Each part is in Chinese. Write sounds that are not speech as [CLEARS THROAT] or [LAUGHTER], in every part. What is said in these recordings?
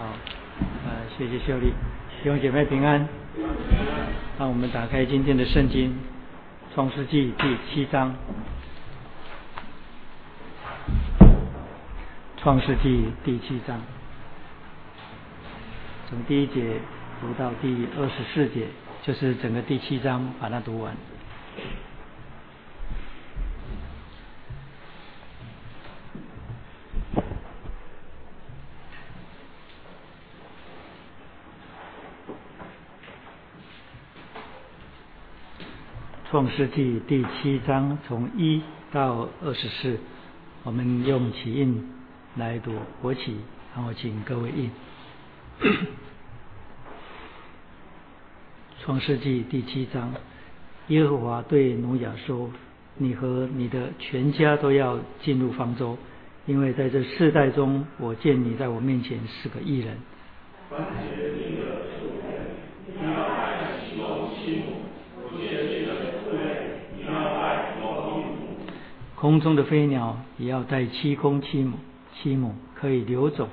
好，呃，谢谢秀丽，弟兄姐妹平安。让我们打开今天的圣经，《创世纪》第七章，《创世纪》第七章，从第一节读到第二十四节，就是整个第七章，把它读完。创世纪第七章从一到二十四，我们用起印来读国旗，然后请各位印。创世纪第七章，耶和华对挪亚说：“你和你的全家都要进入方舟，因为在这世代中，我见你在我面前是个异人。”空中的飞鸟也要带七公七母，七母可以流走。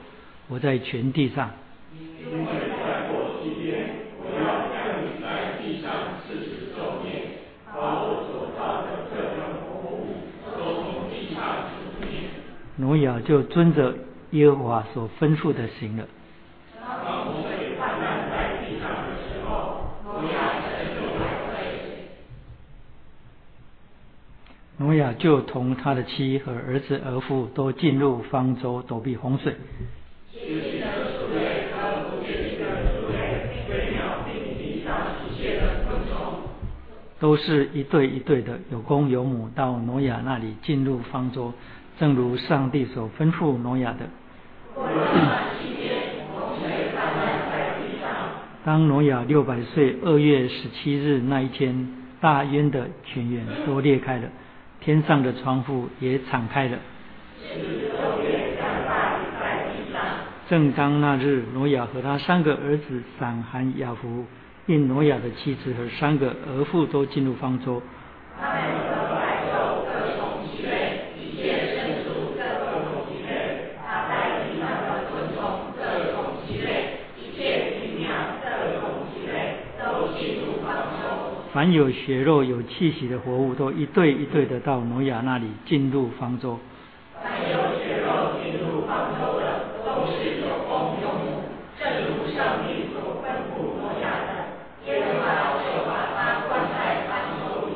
我在全地上。因为在过七天，我要将你在地上四十昼夜，把我所造的各样活物都从地上除灭。挪亚就遵着耶和华所吩咐的行了。挪亚就同他的妻和儿子儿妇都进入方舟躲避洪水。都是一对一对的，有公有母，到挪亚那里进入方舟，正如上帝所吩咐挪亚的。当挪亚六百岁二月十七日那一天，大渊的泉源都裂开了。天上的窗户也敞开了。正当那日，挪亚和他三个儿子闪、寒、雅弗，并挪亚的妻子和三个儿妇都进入方舟。凡有血肉、有气息的活物，都一对一对的到挪亚那里进入方舟。凡有血肉进入方舟的，都是有公有母，正如上帝所吩咐挪亚的。耶和华就把他灌在方舟里。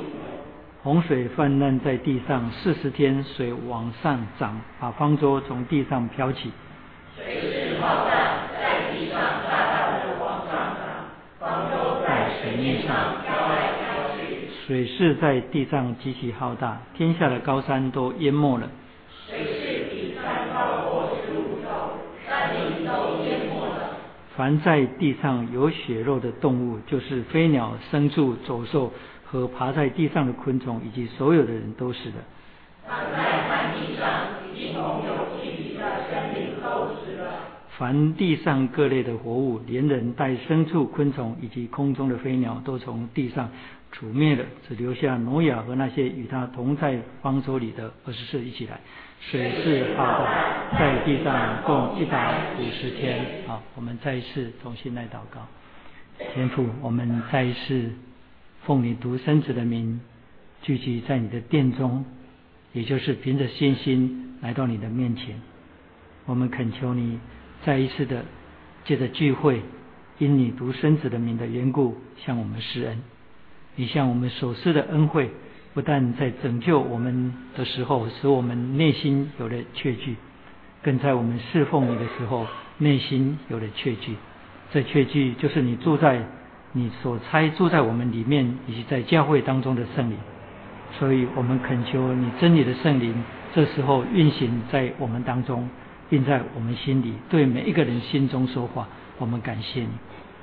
洪水泛滥在地上四十天，水往上涨，把方舟从地上飘起。水势浩大，水势在地上极其浩大，天下的高山都淹没了。水势比山高过十五肘，山林都淹没了。凡在地上有血肉的动物，就是飞鸟、牲畜、走兽和爬在地上的昆虫，以及所有的人都是的。凡在旱地上一同有气体的生灵都死了。凡地上各类的活物，连人带牲畜、昆虫以及空中的飞鸟，都从地上。除灭了，只留下挪亚和那些与他同在方舟里的二十四一起来。水势浩大，在地上共一百五十天。好，我们再一次重新来祷告。天父，我们再一次奉你独生子的名，聚集在你的殿中，也就是凭着信心来到你的面前。我们恳求你再一次的借着聚会，因你独生子的名的缘故，向我们施恩。你向我们所施的恩惠，不但在拯救我们的时候使我们内心有了确据，更在我们侍奉你的时候内心有了确据。这确据就是你住在你所差住在我们里面，以及在教会当中的圣灵。所以我们恳求你真理的圣灵，这时候运行在我们当中，并在我们心里对每一个人心中说话。我们感谢你，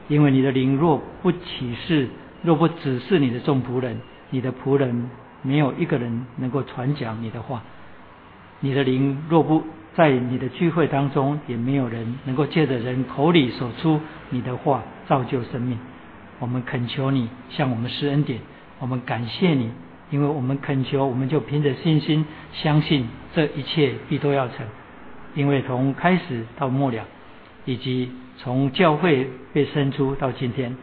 因为你的灵若不启示。若不只是你的众仆人，你的仆人没有一个人能够传讲你的话。你的灵若不在你的聚会当中，也没有人能够借着人口里所出你的话造就生命。我们恳求你向我们施恩典，我们感谢你，因为我们恳求，我们就凭着信心相信这一切必都要成。因为从开始到末了，以及从教会被生出到今天，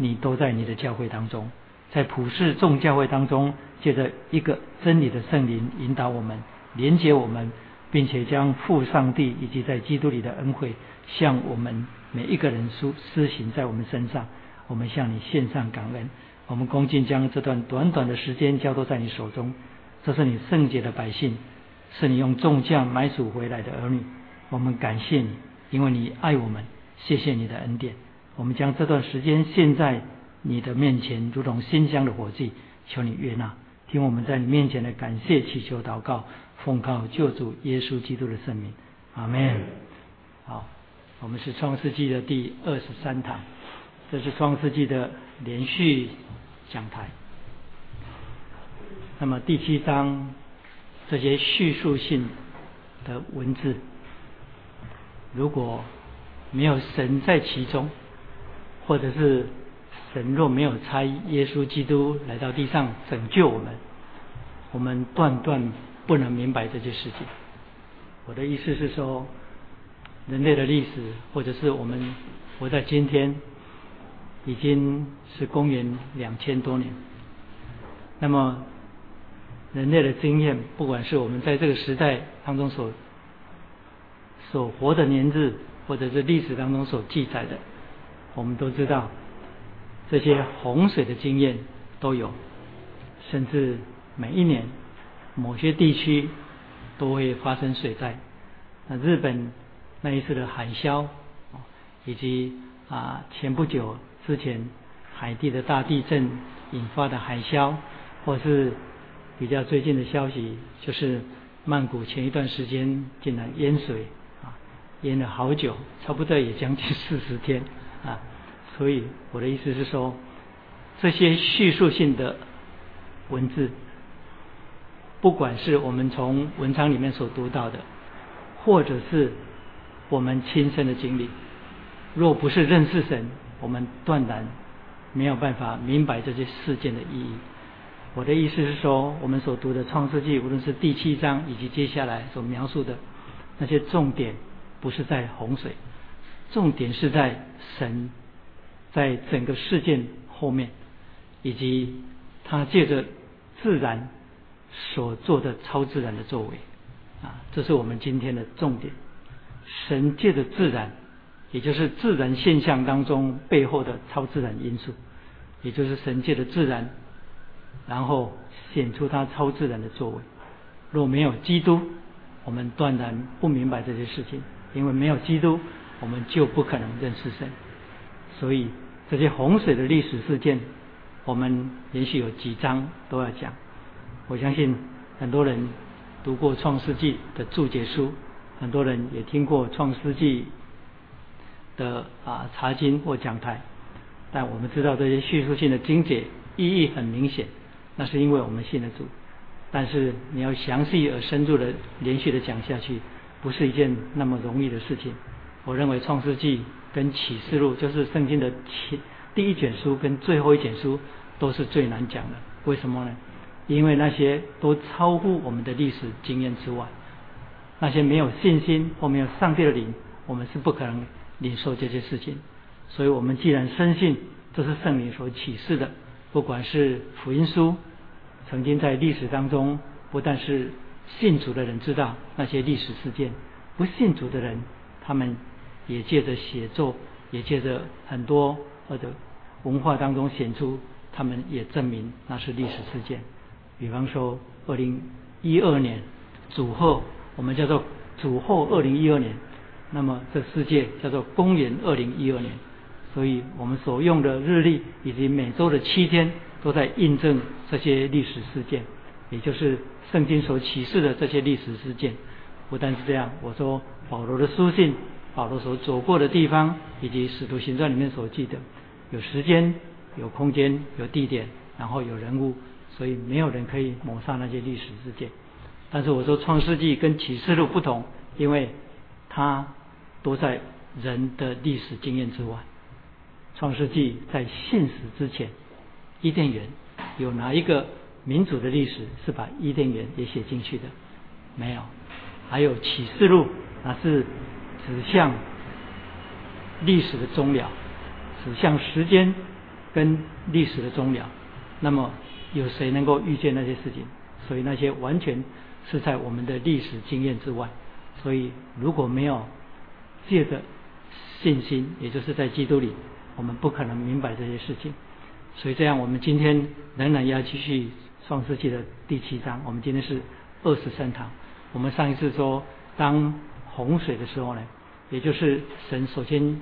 你都在你的教会当中，在普世众教会当中，借着一个真理的圣灵引导我们，连接我们，并且将父上帝以及在基督里的恩惠向我们每一个人施施行在我们身上。我们向你献上感恩，我们恭敬将这段短短的时间交托在你手中。这是你圣洁的百姓，是你用重价买赎回来的儿女。我们感谢你，因为你爱我们。谢谢你的恩典。我们将这段时间献在你的面前，如同馨香的火祭。求你悦纳，听我们在你面前的感谢祈求祷告，奉靠救主耶稣基督的圣名，阿门。好，我们是创世纪的第二十三堂。这是创世纪的连续讲台。那么第七章这些叙述性的文字，如果没有神在其中，或者是神若没有差耶稣基督来到地上拯救我们，我们断断不能明白这些事情。我的意思是说，人类的历史，或者是我们活在今天。已经是公元两千多年。那么，人类的经验，不管是我们在这个时代当中所所活的年日，或者是历史当中所记载的，我们都知道，这些洪水的经验都有，甚至每一年某些地区都会发生水灾。那日本那一次的海啸，以及啊前不久。之前海地的大地震引发的海啸，或是比较最近的消息，就是曼谷前一段时间竟然淹水啊，淹了好久，差不多也将近四十天。所以我的意思是说，这些叙述性的文字，不管是我们从文章里面所读到的，或者是我们亲身的经历，若不是认识神。我们断然没有办法明白这些事件的意义。我的意思是说，我们所读的《创世纪》，无论是第七章以及接下来所描述的那些重点，不是在洪水，重点是在神在整个事件后面，以及他借着自然所做的超自然的作为。啊，这是我们今天的重点。神借着自然。也就是自然现象当中背后的超自然因素，也就是神界的自然，然后显出他超自然的作为。若没有基督，我们断然不明白这些事情，因为没有基督，我们就不可能认识神。所以这些洪水的历史事件，我们连续有几章都要讲。我相信很多人读过创世纪的注解书，很多人也听过创世纪。的啊查经或讲台，但我们知道这些叙述性的经解意义很明显，那是因为我们信得主。但是你要详细而深入的连续的讲下去，不是一件那么容易的事情。我认为创世纪跟启示录就是圣经的前第一卷书跟最后一卷书都是最难讲的。为什么呢？因为那些都超乎我们的历史经验之外，那些没有信心或没有上帝的灵，我们是不可能。领受这些事情，所以我们既然深信这是圣灵所启示的，不管是福音书，曾经在历史当中，不但是信主的人知道那些历史事件，不信主的人，他们也借着写作，也借着很多或者文化当中显出，他们也证明那是历史事件。比方说，二零一二年主后，我们叫做主后二零一二年。那么这世界叫做公元二零一二年，所以我们所用的日历以及每周的七天都在印证这些历史事件，也就是圣经所启示的这些历史事件。不但是这样，我说保罗的书信，保罗所走过的地方，以及使徒行传里面所记的，有时间、有空间、有地点，然后有人物，所以没有人可以抹杀那些历史事件。但是我说创世纪跟启示录不同，因为它。都在人的历史经验之外。创世纪在现实之前，伊甸园有哪一个民主的历史是把伊甸园也写进去的？没有。还有启示录，那是指向历史的终了，指向时间跟历史的终了。那么有谁能够预见那些事情？所以那些完全是在我们的历史经验之外。所以如果没有借着信心，也就是在基督里，我们不可能明白这些事情。所以这样，我们今天仍然要继续创世纪的第七章。我们今天是二十三堂。我们上一次说，当洪水的时候呢，也就是神首先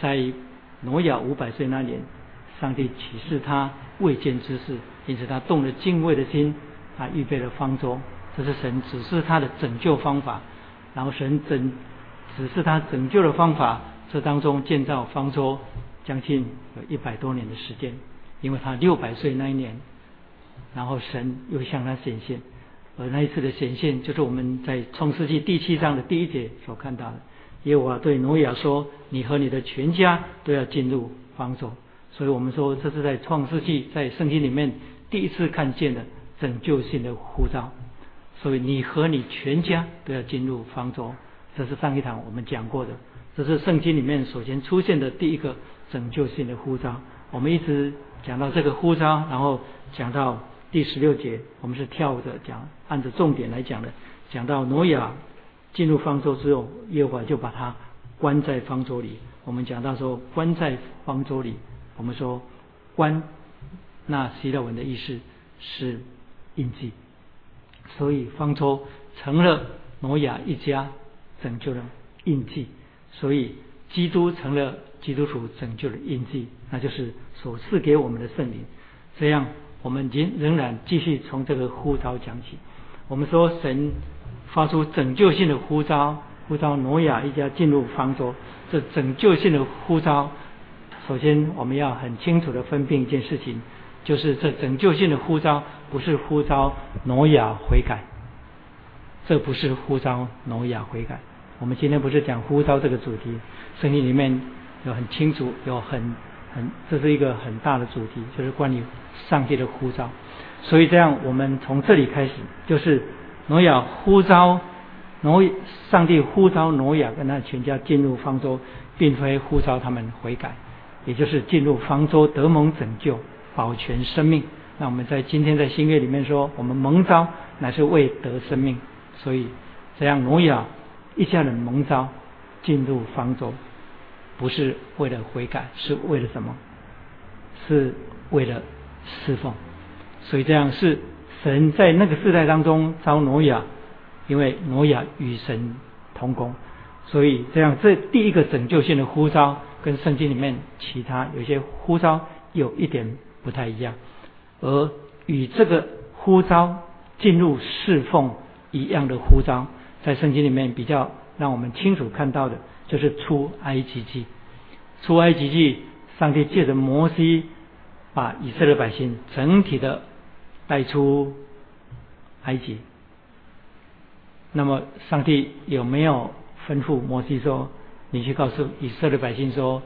在挪亚五百岁那年，上帝启示他未见之事，因此他动了敬畏的心，他预备了方舟。这是神指示他的拯救方法。然后神拯指示他拯救的方法，这当中建造方舟将近有一百多年的时间，因为他六百岁那一年，然后神又向他显现。而那一次的显现，就是我们在创世纪第七章的第一节所看到的。耶和华对挪亚说：“你和你的全家都要进入方舟。”所以我们说，这是在创世纪在圣经里面第一次看见的拯救性的呼召。所以你和你全家都要进入方舟。这是上一堂我们讲过的。这是圣经里面首先出现的第一个拯救性的呼召。我们一直讲到这个呼召，然后讲到。第十六节，我们是跳着讲，按着重点来讲的。讲到挪亚进入方舟之后，耶和华就把他关在方舟里。我们讲到说，关在方舟里，我们说关，那希腊文的意思是印记，所以方舟成了挪亚一家拯救的印记，所以基督成了基督徒拯救的印记，那就是所赐给我们的圣灵，这样。我们仍仍然继续从这个呼召讲起。我们说神发出拯救性的呼召，呼召挪亚一家进入方舟。这拯救性的呼召，首先我们要很清楚的分辨一件事情，就是这拯救性的呼召不是呼召挪亚悔改，这不是呼召挪亚悔改。我们今天不是讲呼召这个主题，圣经里面有很清楚，有很很。这是一个很大的主题，就是关于上帝的呼召。所以这样，我们从这里开始，就是挪亚呼召挪，上帝呼召挪亚跟他全家进入方舟，并非呼召他们悔改，也就是进入方舟得蒙拯救，保全生命。那我们在今天在新约里面说，我们蒙召乃是为得生命，所以这样挪亚一家人蒙召进入方舟。不是为了悔改，是为了什么？是为了侍奉。所以这样是神在那个时代当中招挪亚，因为挪亚与神同工，所以这样这第一个拯救性的呼召，跟圣经里面其他有些呼召有一点不太一样，而与这个呼召进入侍奉一样的呼召，在圣经里面比较让我们清楚看到的。就是出埃及记，出埃及记，上帝借着摩西把以色列百姓整体的带出埃及。那么，上帝有没有吩咐摩西说：“你去告诉以色列百姓说，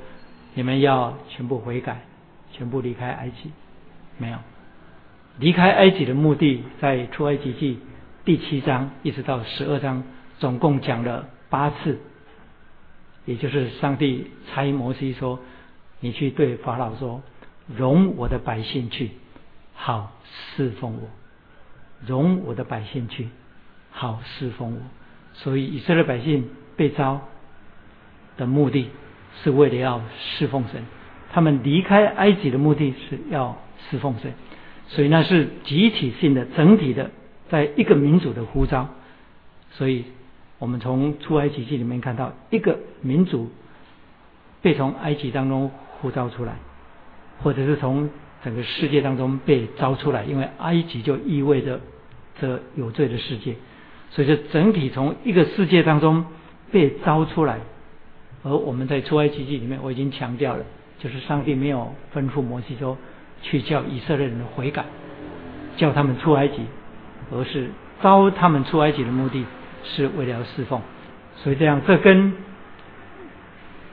你们要全部悔改，全部离开埃及？”没有。离开埃及的目的，在出埃及记第七章一直到十二章，总共讲了八次。也就是上帝差摩西说：“你去对法老说，容我的百姓去，好侍奉我；容我的百姓去，好侍奉我。”所以以色列百姓被招的目的是为了要侍奉神，他们离开埃及的目的是要侍奉神，所以那是集体性的、整体的，在一个民族的呼召，所以。我们从出埃及记里面看到，一个民族被从埃及当中呼召出来，或者是从整个世界当中被招出来，因为埃及就意味着这有罪的世界，所以说整体从一个世界当中被招出来。而我们在出埃及记里面，我已经强调了，就是上帝没有吩咐摩西说去叫以色列人悔改，叫他们出埃及，而是招他们出埃及的目的。是为了侍奉，所以这样，这跟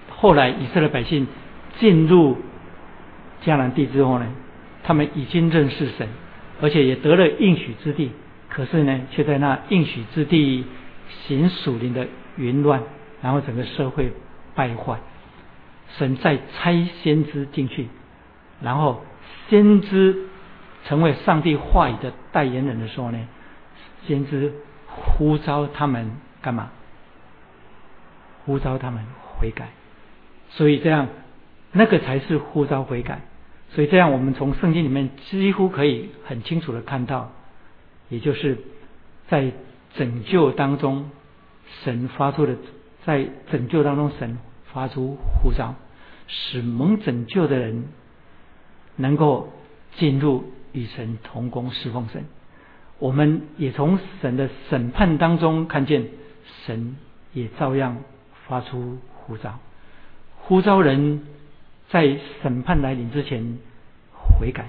后来以色列百姓进入迦南地之后呢，他们已经认识神，而且也得了应许之地，可是呢，却在那应许之地行属灵的淫乱，然后整个社会败坏，神在差先知进去，然后先知成为上帝话语的代言人的时候呢，先知呼召他们干嘛？呼召他们悔改。所以这样，那个才是呼召悔改。所以这样，我们从圣经里面几乎可以很清楚的看到，也就是在拯救当中，神发出的，在拯救当中，神发出呼召，使蒙拯救的人能够进入与神同工侍奉神。我们也从神的审判当中看见，神也照样发出呼召，呼召人。在审判来临之前悔改，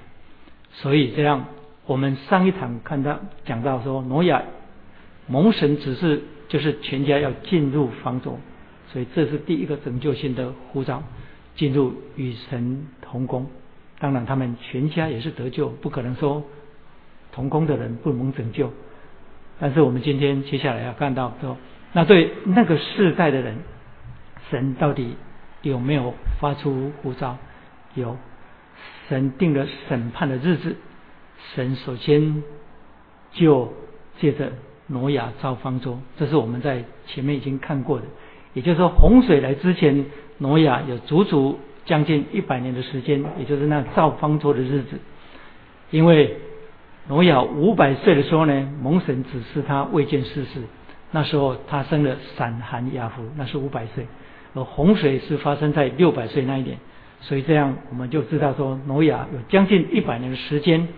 所以这样，我们上一场看到讲到说，挪亚蒙神指示，就是全家要进入方舟，所以这是第一个拯救性的呼召，进入与神同工。当然，他们全家也是得救，不可能说同工的人不蒙拯救。但是我们今天接下来要看到说，那对那个世代的人，神到底？有没有发出呼召？有，神定了审判的日子。神首先就借着挪亚造方舟，这是我们在前面已经看过的。也就是说，洪水来之前，挪亚有足足将近一百年的时间，也就是那造方舟的日子。因为挪亚五百岁的时候呢，蒙神指示他未见世事，那时候他生了闪寒雅福，那是五百岁。而洪水是发生在六百岁那一年，所以这样我们就知道说，挪亚有将近一百年的时间，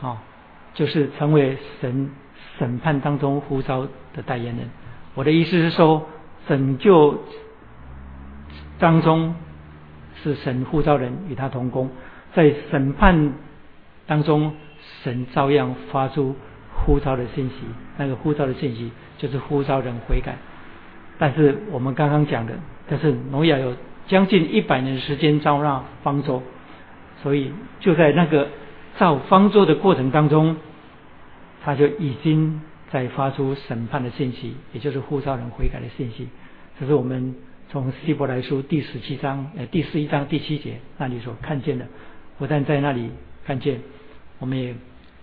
啊，就是成为神审判当中呼召的代言人。我的意思是说，拯救当中是神呼召人与他同工，在审判当中，神照样发出呼召的信息。那个呼召的信息就是呼召人悔改。但是我们刚刚讲的。但是挪亚有将近一百年的时间造那方舟，所以就在那个造方舟的过程当中，他就已经在发出审判的信息，也就是呼召人悔改的信息。这是我们从希伯来书第十七章呃第十一章第七节那里所看见的。不但在那里看见，我们也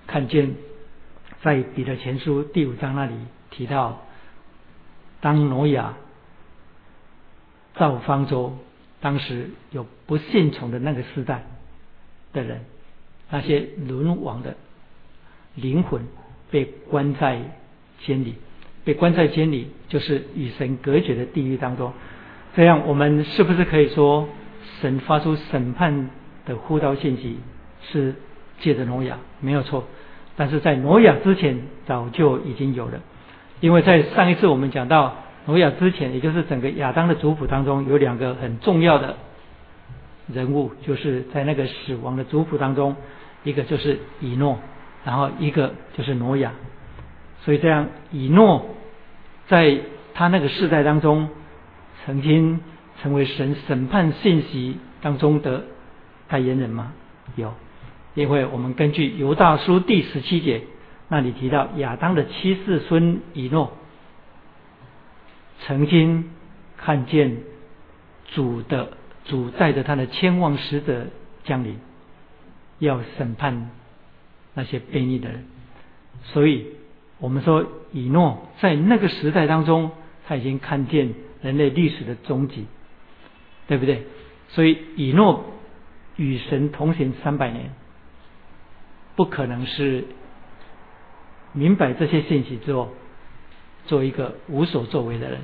看见在彼得前书第五章那里提到，当挪亚。造方舟，当时有不信从的那个时代的人，那些沦亡的灵魂被关在监里，被关在监里，就是与神隔绝的地狱当中。这样，我们是不是可以说，神发出审判的呼召信息是借着挪亚？没有错，但是在挪亚之前早就已经有了，因为在上一次我们讲到。挪亚之前，也就是整个亚当的族谱当中，有两个很重要的人物，就是在那个死亡的族谱当中，一个就是以诺，然后一个就是挪亚。所以这样，以诺在他那个世代当中，曾经成为神审判信息当中的代言人吗？有，因为我们根据犹大书第十七节那里提到亚当的七世孙以诺。曾经看见主的主带着他的千万使者降临，要审判那些悖逆的人。所以，我们说以诺在那个时代当中，他已经看见人类历史的终极，对不对？所以，以诺与神同行三百年，不可能是明白这些信息之后。做一个无所作为的人，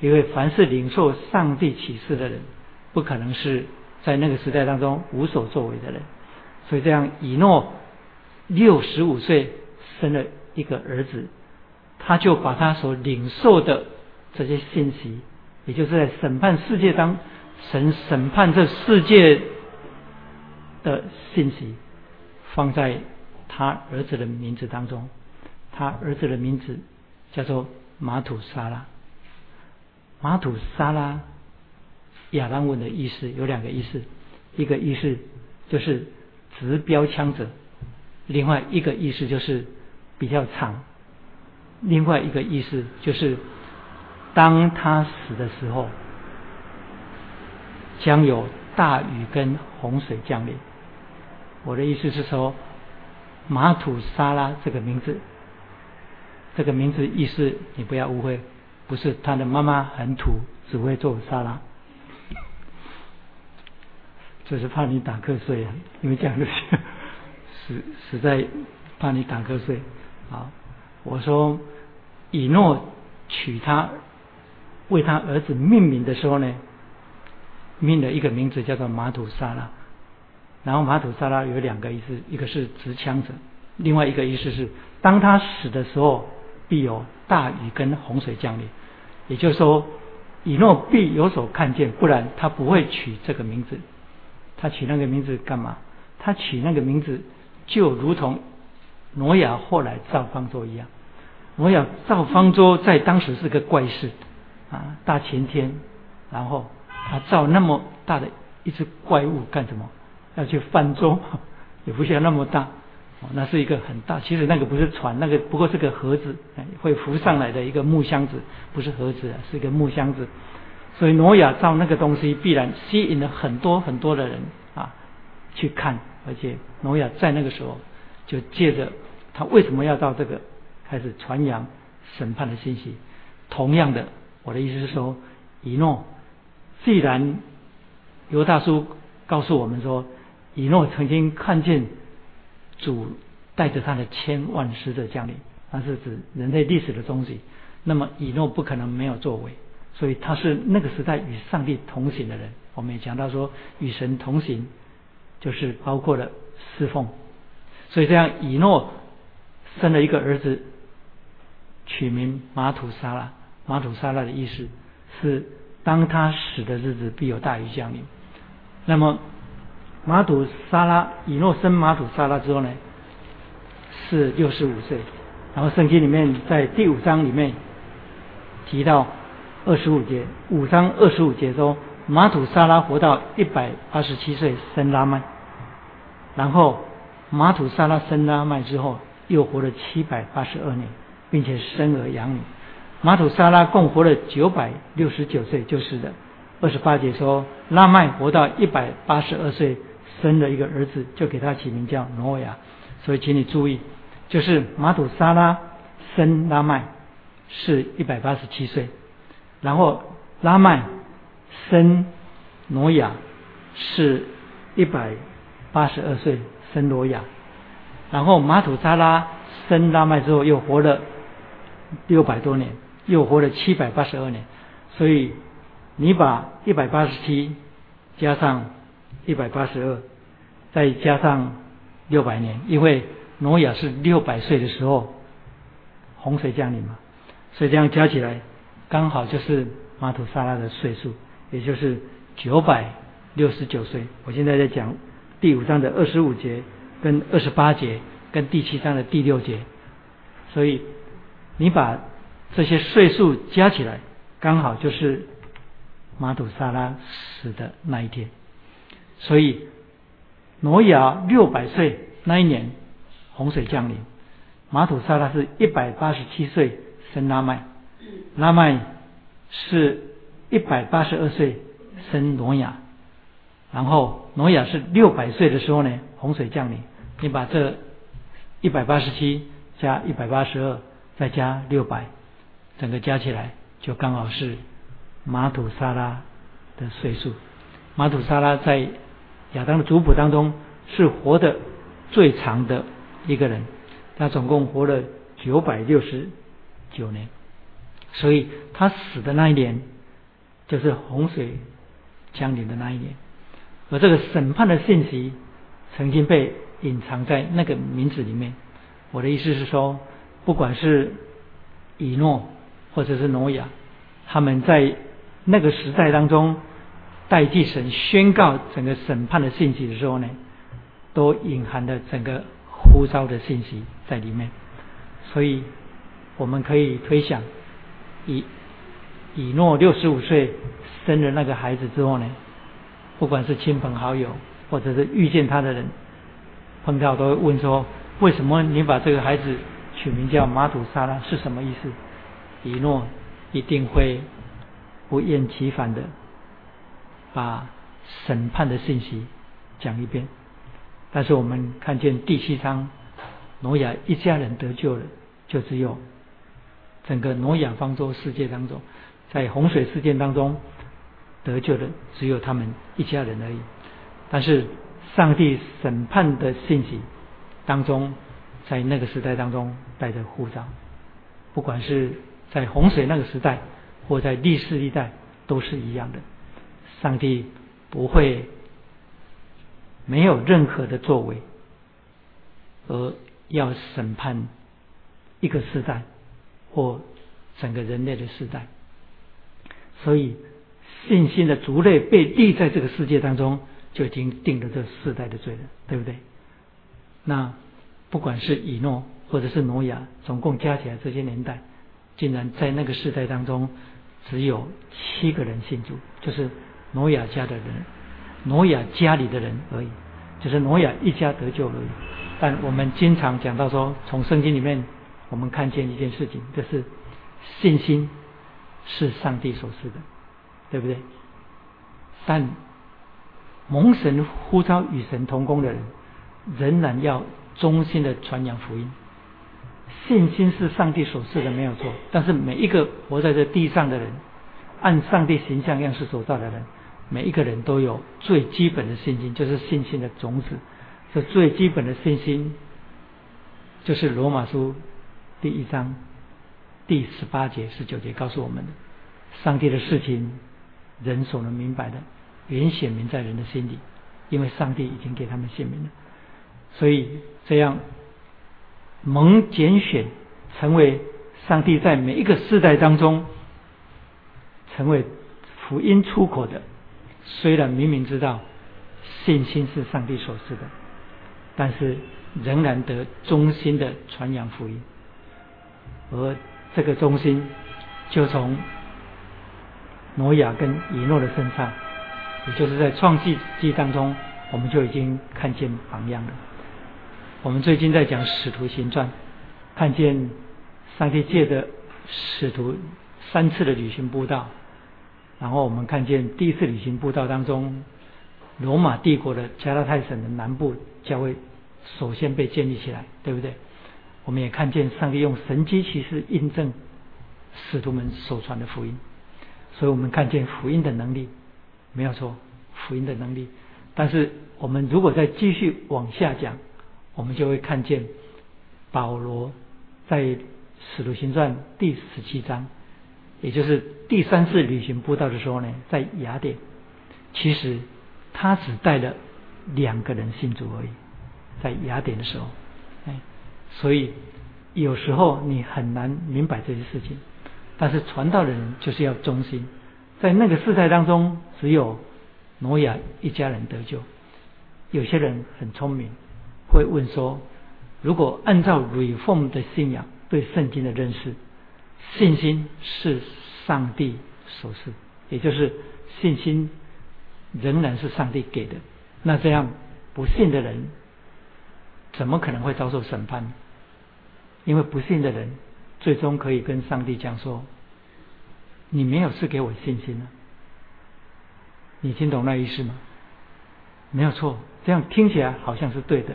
因为凡是领受上帝启示的人，不可能是在那个时代当中无所作为的人。所以这样，以诺六十五岁生了一个儿子，他就把他所领受的这些信息，也就是在审判世界当神审判这世界的信息，放在他儿子的名字当中。他儿子的名字。叫做马土沙拉，马土沙拉，亚兰文的意思有两个意思，一个意思就是直标枪者，另外一个意思就是比较长，另外一个意思就是当他死的时候，将有大雨跟洪水降临。我的意思是说，马土沙拉这个名字，这个名字意思你不要误会，不是他的妈妈很土，只会做沙拉。这是怕你打瞌睡啊！因为讲这些，[LAUGHS] 实实在怕你打瞌睡。啊，我说以诺娶她，为他儿子命名的时候呢，命了一个名字叫做马土沙拉。然后马土沙拉有两个意思，一个是持枪者，另外一个意思是当他死的时候，必有大雨跟洪水降临。也就是说，以诺必有所看见，不然他不会取这个名字。他取那个名字干嘛？他取那个名字就如同挪亚后来造方舟一样。挪亚造方舟在当时是个怪事啊，大晴天，然后他造那么大的一只怪物干什么？要去泛舟，[LAUGHS] 也不需要那么大，那是一个很大。其实那个不是船，那个不过是个盒子，会浮上来的一个木箱子，不是盒子，是一个木箱子。所以挪亚造那个东西，必然吸引了很多很多的人啊去看，而且挪亚在那个时候就借着他为什么要造这个，开始传扬审判的信息。同样的，我的意思是说，以诺既然犹大叔告诉我们说，以诺曾经看见主带着他的千万使者降临，那是指人类历史的终极。那么以诺不可能没有作为。所以他是那个时代与上帝同行的人。我们也讲到说，与神同行就是包括了侍奉。所以这样，以诺生了一个儿子，取名马土沙拉。马土沙拉的意思是，当他死的日子，必有大雨降临。那么马土沙拉，以诺生马土沙拉之后呢，是六十五岁。然后圣经里面在第五章里面提到。二十五节，五章二十五节说，马土沙拉活到一百八十七岁生拉麦，然后马土沙拉生拉麦之后，又活了七百八十二年，并且生儿养女。马土沙拉共活了九百六十九岁，就是的。二十八节说，拉麦活到一百八十二岁，生了一个儿子，就给他起名叫挪亚。所以，请你注意，就是马土沙拉生拉麦是一百八十七岁。然后拉麦生挪亚是一百八十二岁生挪亚，然后马土沙拉生拉麦之后又活了六百多年，又活了七百八十二年，所以你把一百八十七加上一百八十二，再加上六百年，因为挪亚是六百岁的时候洪水降临嘛，所以这样加起来。刚好就是马土沙拉的岁数，也就是九百六十九岁。我现在在讲第五章的二十五节、跟二十八节、跟第七章的第六节，所以你把这些岁数加起来，刚好就是马土沙拉死的那一天。所以挪亚六百岁那一年洪水降临，马土沙拉是一百八十七岁生拉麦。拉麦是一百八十二岁生挪亚，然后挪亚是六百岁的时候呢，洪水降临。你把这一百八十七加一百八十二，再加六百，整个加起来就刚好是马土沙拉的岁数。马土沙拉在亚当的族谱当中是活的最长的一个人，他总共活了九百六十九年。所以他死的那一年，就是洪水降临的那一年，而这个审判的信息曾经被隐藏在那个名字里面。我的意思是说，不管是以诺或者是挪亚，他们在那个时代当中代替神宣告整个审判的信息的时候呢，都隐含着整个呼召的信息在里面。所以我们可以推想。以以诺六十五岁生了那个孩子之后呢，不管是亲朋好友或者是遇见他的人，碰到都会问说：为什么你把这个孩子取名叫马土沙拉是什么意思？以诺一定会不厌其烦的把审判的信息讲一遍。但是我们看见第七章，挪亚一家人得救了，就只有整个挪亚方舟世界当中，在洪水事件当中得救的只有他们一家人而已。但是上帝审判的信息当中，在那个时代当中带着护照，不管是在洪水那个时代，或在历史历代，都是一样的。上帝不会没有任何的作为，而要审判一个时代或整个人类的时代。所以信心的族类被立在这个世界当中。就已经定了这世代的罪了，对不对？那不管是以诺或者是挪亚，总共加起来这些年代，竟然在那个时代当中，只有七个人信主，就是挪亚家的人，挪亚家里的人而已，就是挪亚一家得救而已。但我们经常讲到说，从圣经里面我们看见一件事情，就是信心是上帝所赐的，对不对？但蒙神呼召与神同工的人，仍然要忠心的传扬福音。信心是上帝所赐的，没有错。但是每一个活在这地上的人，按上帝形象样式所造的人，每一个人都有最基本的信心，就是信心的种子。这最基本的信心，就是罗马书第一章第十八节、十九节告诉我们的：上帝的事情，人所能明白的。原显明在人的心里，因为上帝已经给他们显明了，所以这样蒙拣选成为上帝在每一个世代当中成为福音出口的，虽然明明知道信心是上帝所赐的，但是仍然得忠心的传扬福音，而这个忠心就从挪亚跟以诺的身上。也就是在创世纪当中，我们就已经看见榜样了。我们最近在讲使徒行传，看见上帝借的使徒三次的旅行步道，然后我们看见第一次旅行步道当中，罗马帝国的加拉太省的南部教会首先被建立起来，对不对？我们也看见上帝用神机骑士印证使徒们所传的福音，所以我们看见福音的能力。没有错，福音的能力。但是我们如果再继续往下讲，我们就会看见保罗在使徒行传第十七章，也就是第三次旅行布道的时候呢，在雅典，其实他只带了两个人信主而已，在雅典的时候，哎，所以有时候你很难明白这些事情，但是传道的人就是要忠心。在那个世代当中，只有挪亚一家人得救。有些人很聪明，会问说：如果按照吕奉的信仰对圣经的认识，信心是上帝所赐，也就是信心仍然是上帝给的。那这样不信的人，怎么可能会遭受审判？因为不信的人，最终可以跟上帝讲说。你没有赐给我信心呢？你听懂那意思吗？没有错，这样听起来好像是对的。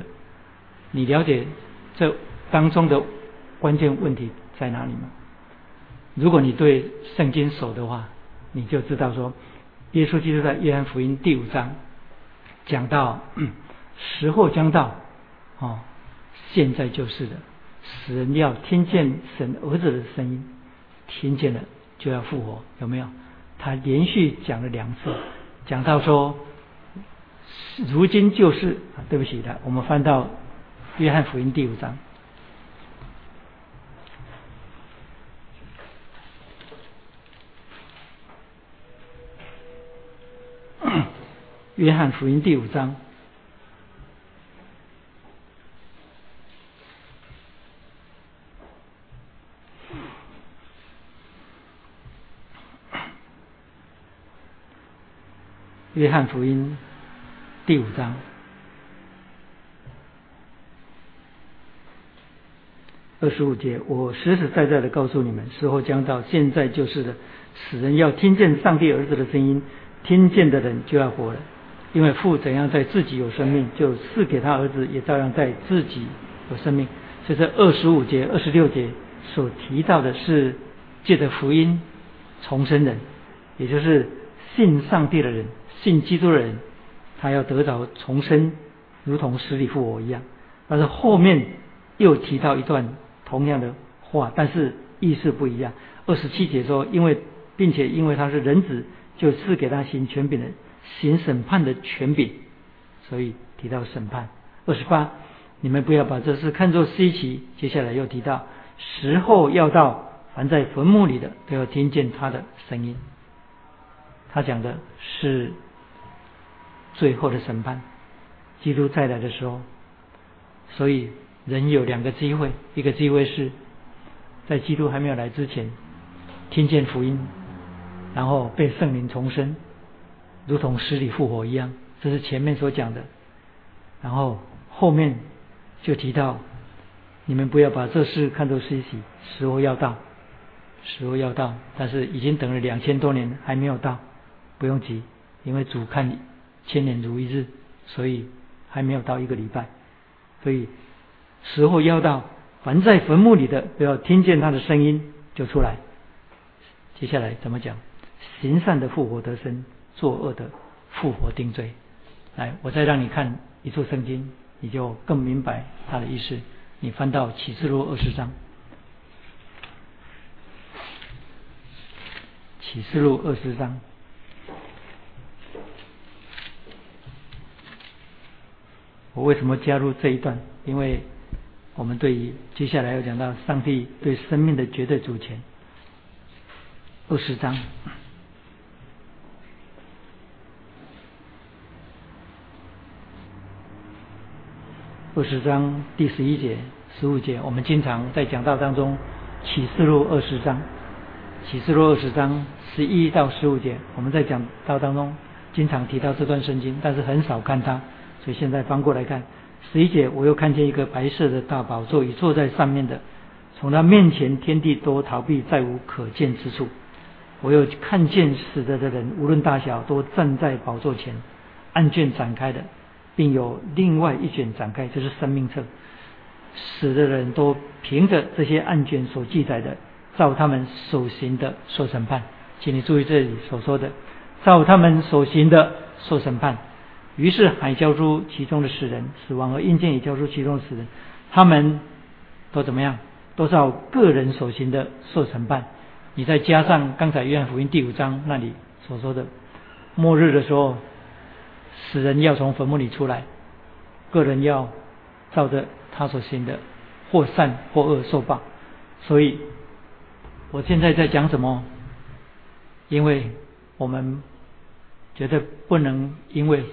你了解这当中的关键问题在哪里吗？如果你对圣经熟的话，你就知道说，耶稣基督在约翰福音第五章讲到 [CLEARS THROAT] 时候将到，哦，现在就是的，使人要听见神儿子的声音，听见了。就要复活，有没有？他连续讲了两次，讲到说，如今就是，对不起的，我们翻到约翰福音第五章，约翰福音第五章。约翰福音第五章二十五节，我实实在在的告诉你们，时候将到，现在就是的，使人要听见上帝儿子的声音，听见的人就要活了。因为父怎样在自己有生命，就赐给他儿子也照样在自己有生命。所以这二十五节、二十六节所提到的是借着福音重生人，也就是信上帝的人、信基督的人，他要得着重生，如同死里复活一样。但是后面又提到一段同样的话，但是意思不一样。二十七节说，因为并且因为他是人子，就赐给他行权柄的。行审判的权柄，所以提到审判。二十八，你们不要把这事看作稀奇。接下来又提到时候要到，凡在坟墓里的都要听见他的声音。他讲的是最后的审判，基督再来的时候。所以人有两个机会，一个机会是在基督还没有来之前，听见福音，然后被圣灵重生。如同死里复活一样，这是前面所讲的。然后后面就提到，你们不要把这事看作稀奇，时候要到，时候要到，但是已经等了两千多年还没有到，不用急，因为主看千年如一日，所以还没有到一个礼拜。所以时候要到，凡在坟墓里的都要听见他的声音就出来。接下来怎么讲？行善的复活得生。作恶的复活定罪。来，我再让你看一处圣经，你就更明白他的意思。你翻到启示录二十章，启示录二十章。我为什么加入这一段？因为我们对于接下来要讲到上帝对生命的绝对主权。二十章。二十章第十一节、十五节，我们经常在讲道当中启示录二十章，启示录二十章十一到十五节，我们在讲道当中经常提到这段圣经，但是很少看它，所以现在翻过来看十一节，我又看见一个白色的大宝座与坐在上面的，从他面前天地都逃避，再无可见之处。我又看见死的的人，无论大小，都站在宝座前，案卷展开的。并有另外一卷展开，就是生命册。死的人都凭着这些案卷所记载的，照他们所行的受审判。请你注意这里所说的，照他们所行的受审判。于是海交出其中的死人，死亡和阴间也交出其中的死人，他们都怎么样？都照个人所行的受审判。你再加上刚才约翰福音第五章那里所说的，末日的时候。死人要从坟墓里出来，个人要照着他所行的，或善或恶受报。所以，我现在在讲什么？因为我们觉得不能因为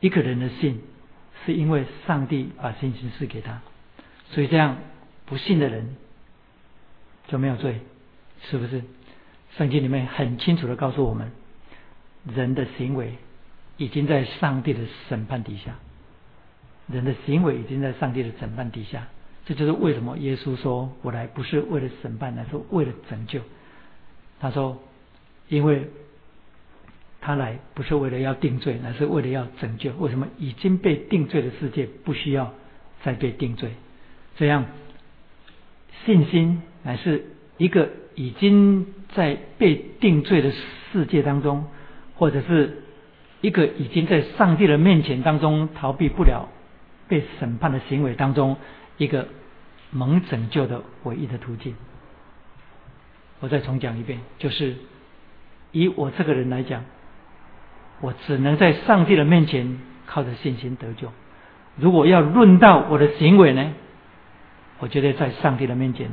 一个人的信，是因为上帝把信心赐给他，所以这样不信的人就没有罪，是不是？圣经里面很清楚的告诉我们，人的行为。已经在上帝的审判底下，人的行为已经在上帝的审判底下。这就是为什么耶稣说：“我来不是为了审判，乃是为了拯救。”他说：“因为他来不是为了要定罪，乃是为了要拯救。为什么已经被定罪的世界不需要再被定罪？这样信心乃是一个已经在被定罪的世界当中，或者是。”一个已经在上帝的面前当中逃避不了被审判的行为当中，一个蒙拯救的唯一的途径。我再重讲一遍，就是以我这个人来讲，我只能在上帝的面前靠着信心得救。如果要论到我的行为呢，我觉得在上帝的面前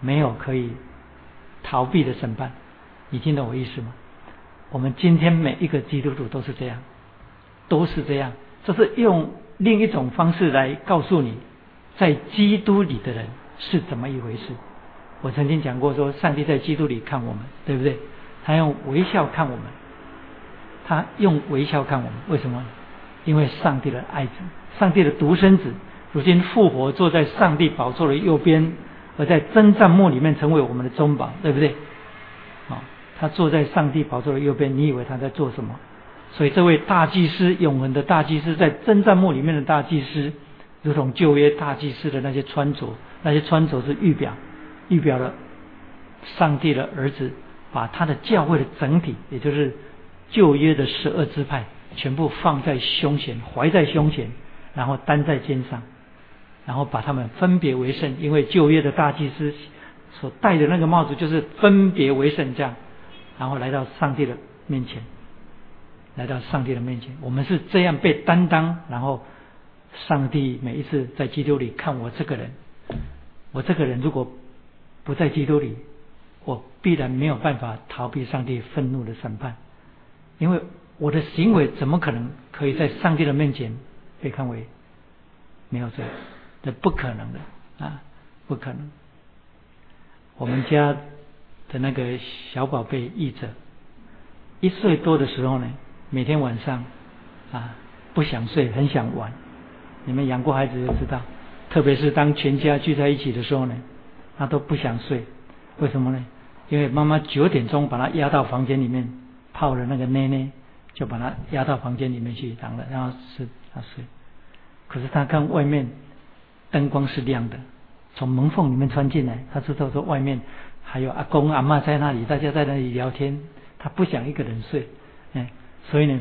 没有可以逃避的审判。你听懂我意思吗？我们今天每一个基督徒都是这样，都是这样。这是用另一种方式来告诉你，在基督里的人是怎么一回事。我曾经讲过，说上帝在基督里看我们，对不对？他用微笑看我们，他用微笑看我们。为什么？因为上帝的爱子，上帝的独生子，如今复活，坐在上帝宝座的右边，而在真帐幕里面成为我们的中保，对不对？他坐在上帝宝座的右边，你以为他在做什么？所以这位大祭司，永恒的大祭司，在真战幕里面的大祭司，如同旧约大祭司的那些穿着，那些穿着是预表，预表了上帝的儿子把他的教会的整体，也就是旧约的十二支派，全部放在胸前，怀在胸前，然后担在肩上，然后把他们分别为圣，因为旧约的大祭司所戴的那个帽子就是分别为圣这样，然后来到上帝的面前。来到上帝的面前，我们是这样被担当，然后上帝每一次在基督里看我这个人，我这个人如果不在基督里，我必然没有办法逃避上帝愤怒的审判，因为我的行为怎么可能可以在上帝的面前被看为没有罪？这不可能的啊，不可能。我们家的那个小宝贝译者，一岁多的时候呢。每天晚上啊，不想睡，很想玩。你们养过孩子就知道，特别是当全家聚在一起的时候呢，他都不想睡。为什么呢？因为妈妈九点钟把他压到房间里面泡了那个奶奶，就把他压到房间里面去躺了，然后是他睡。可是他看外面灯光是亮的，从门缝里面穿进来，他知道说外面还有阿公阿妈在那里，大家在那里聊天，他不想一个人睡，哎。所以呢，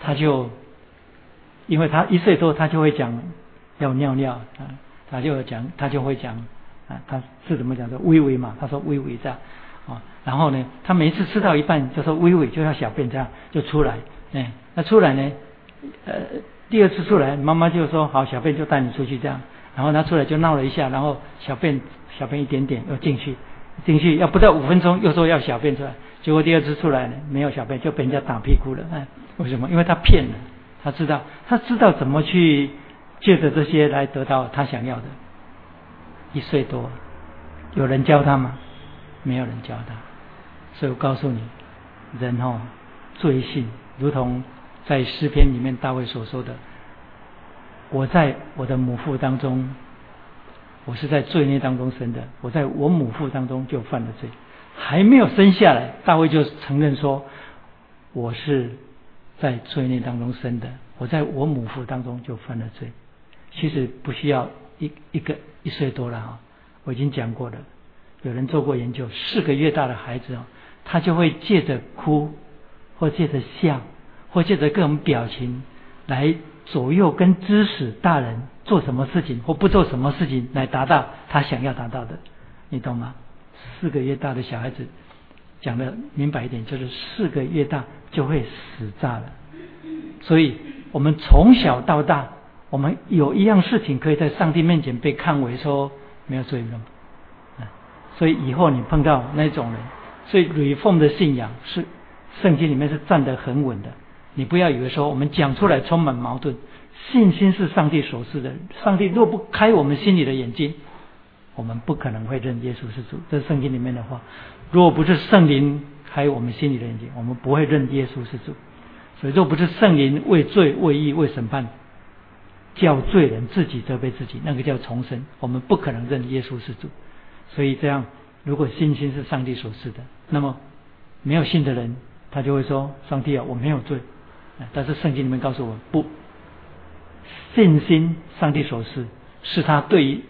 他就，因为他一岁多，他就会讲要尿尿啊，他就讲，他就会讲啊，他是怎么讲的？微微嘛，他说微微这样啊，然后呢，他每一次吃到一半就说微微就要小便这样就出来，哎，那出来呢，呃，第二次出来，妈妈就说好，小便就带你出去这样，然后他出来就闹了一下，然后小便小便一点点又进去，进去要不到五分钟又说要小便出来。结果第二次出来呢，没有小便，就被人家打屁股了。哎，为什么？因为他骗了，他知道，他知道怎么去借着这些来得到他想要的。一岁多，有人教他吗？没有人教他。所以我告诉你，人哦，罪性如同在诗篇里面大卫所说的：“我在我的母腹当中，我是在罪孽当中生的，我在我母腹当中就犯了罪。”还没有生下来，大卫就承认说：“我是在罪孽当中生的，我在我母腹当中就犯了罪。”其实不需要一一个一岁多了哈，我已经讲过了。有人做过研究，四个月大的孩子哦，他就会借着哭，或借着笑，或借着各种表情来左右跟指使大人做什么事情或不做什么事情，来达到他想要达到的，你懂吗？四个月大的小孩子，讲的明白一点，就是四个月大就会死炸了。所以，我们从小到大，我们有一样事情可以在上帝面前被看为说没有罪恶。所以以后你碰到那种人，所以吕奉的信仰是圣经里面是站得很稳的。你不要以为说我们讲出来充满矛盾，信心是上帝所赐的。上帝若不开我们心里的眼睛。我们不可能会认耶稣是主，这是圣经里面的话。如果不是圣灵开我们心里的眼睛，我们不会认耶稣是主。所以，若不是圣灵为罪、为义、为审判，叫罪人自己责备自己，那个叫重生。我们不可能认耶稣是主。所以，这样如果信心是上帝所赐的，那么没有信的人，他就会说：“上帝啊，我没有罪。”但是圣经里面告诉我，不，信心上帝所赐，是他对于。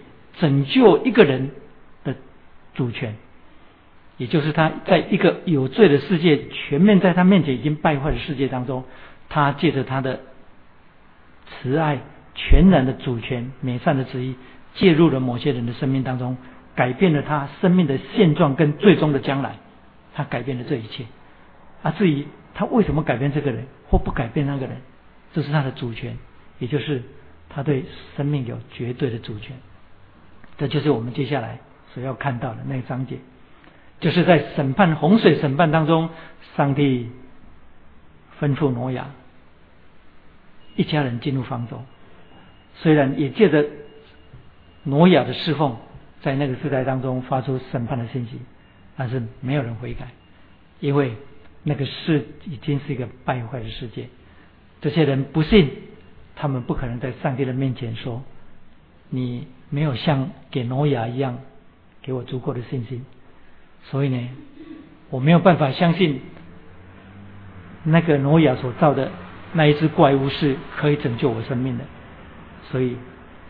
拯救一个人的主权，也就是他在一个有罪的世界、全面在他面前已经败坏的世界当中，他借着他的慈爱、全然的主权、美善的旨意，介入了某些人的生命当中，改变了他生命的现状跟最终的将来。他改变了这一切。啊，至于他为什么改变这个人或不改变那个人，这是他的主权，也就是他对生命有绝对的主权。这就是我们接下来所要看到的那个章节，就是在审判洪水审判当中，上帝吩咐挪亚一家人进入方舟，虽然也借着挪亚的侍奉，在那个时代当中发出审判的信息，但是没有人悔改，因为那个世已经是一个败坏的世界，这些人不信，他们不可能在上帝的面前说你。没有像给挪亚一样给我足够的信心，所以呢，我没有办法相信那个挪亚所造的那一只怪物是可以拯救我生命的，所以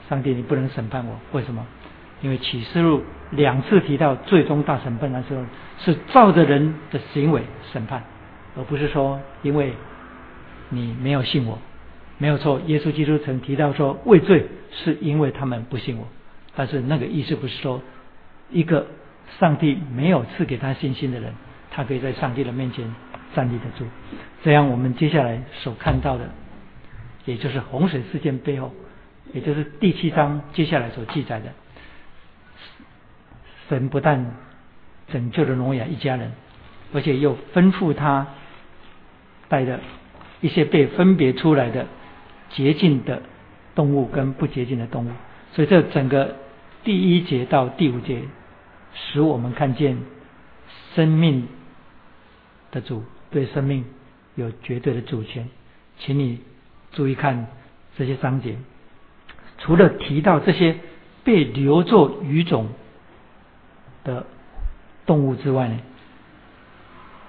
上帝你不能审判我，为什么？因为启示录两次提到最终大审判的时候，是照着人的行为审判，而不是说因为你没有信我，没有错。耶稣基督曾提到说畏罪是因为他们不信我，但是那个意思不是说一个上帝没有赐给他信心的人，他可以在上帝的面前。站立得住，这样我们接下来所看到的，也就是洪水事件背后，也就是第七章接下来所记载的，神不但拯救了挪亚一家人，而且又吩咐他带的一些被分别出来的洁净的动物跟不洁净的动物，所以这整个第一节到第五节，使我们看见生命的主。对生命有绝对的主权，请你注意看这些章节。除了提到这些被留作鱼种的动物之外呢，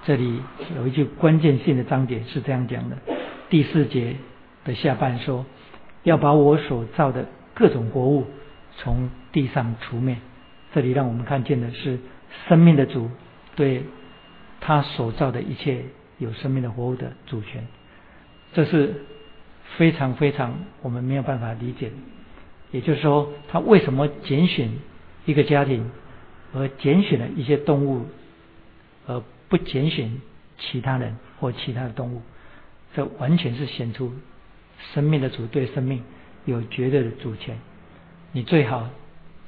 这里有一句关键性的章节是这样讲的：第四节的下半说，要把我所造的各种活物从地上除灭。这里让我们看见的是生命的主对。他所造的一切有生命的活物的主权，这是非常非常我们没有办法理解。也就是说，他为什么拣选一个家庭，而拣选了一些动物，而不拣选其他人或其他的动物？这完全是显出生命的主对生命有绝对的主权。你最好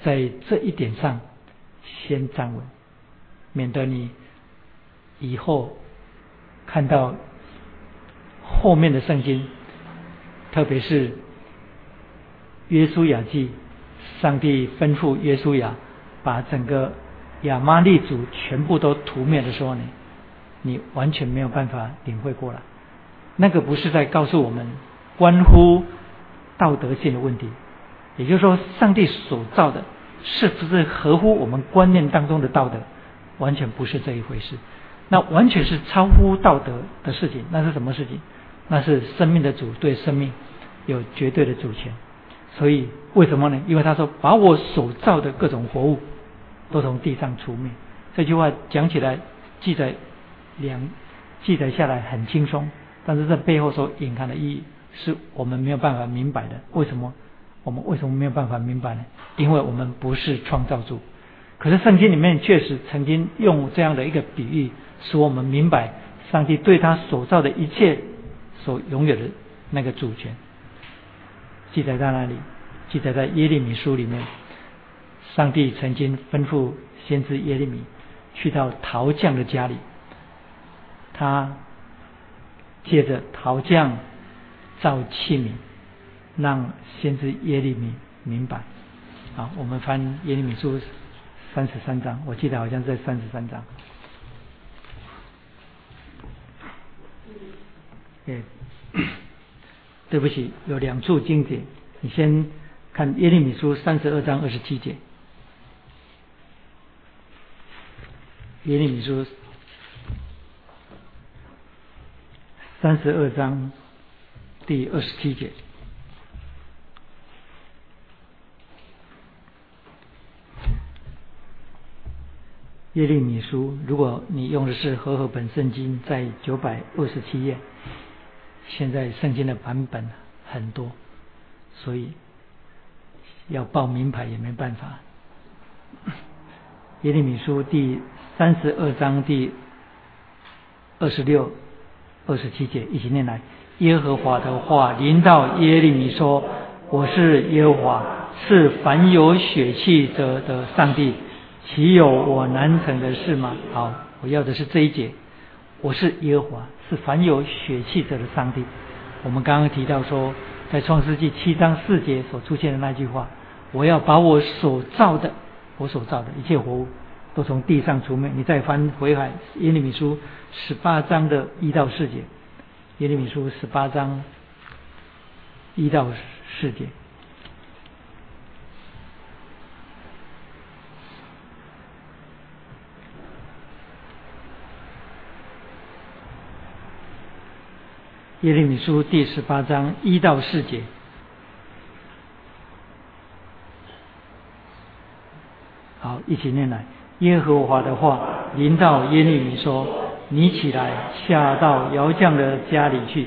在这一点上先站稳，免得你。以后看到后面的圣经，特别是约书亚记，上帝吩咐约书亚把整个亚玛利族全部都屠灭的时候呢，你完全没有办法领会过来。那个不是在告诉我们关乎道德性的问题，也就是说，上帝所造的是不是合乎我们观念当中的道德，完全不是这一回事。那完全是超乎道德的事情，那是什么事情？那是生命的主对生命有绝对的主权。所以为什么呢？因为他说把我所造的各种活物都从地上除灭。这句话讲起来记载两记载下来很轻松，但是这背后所隐含的意义是我们没有办法明白的。为什么？我们为什么没有办法明白呢？因为我们不是创造主。可是圣经里面确实曾经用这样的一个比喻。使我们明白，上帝对他所造的一切所拥有的那个主权，记载在那里？记载在耶利米书里面。上帝曾经吩咐先知耶利米去到陶匠的家里，他借着陶匠造器皿，让先知耶利米明白。好，我们翻耶利米书三十三章，我记得好像在三十三章。对，[COUGHS] 对不起，有两处经节，你先看耶利米书三十二章二十七节。耶利米书三十二章第二十七节。耶利米书，如果你用的是和合本圣经，在九百二十七页。现在圣经的版本很多，所以要报名牌也没办法。耶利米书第三十二章第二十六、二十七节一起念来：耶和华的话临到耶利米说：“我是耶和华，是凡有血气者的上帝，岂有我难成的事吗？”好，我要的是这一节。我是耶和华，是凡有血气者的上帝。我们刚刚提到说，在创世纪七章四节所出现的那句话：“我要把我所造的，我所造的一切活物，都从地上除灭。”你再翻回海耶利米书十八章的一到四节，耶利米书十八章一到四节。耶利米书第十八章一到四节。好，一起念来。耶和华的话临到耶利米说：“你起来，下到窑匠的家里去。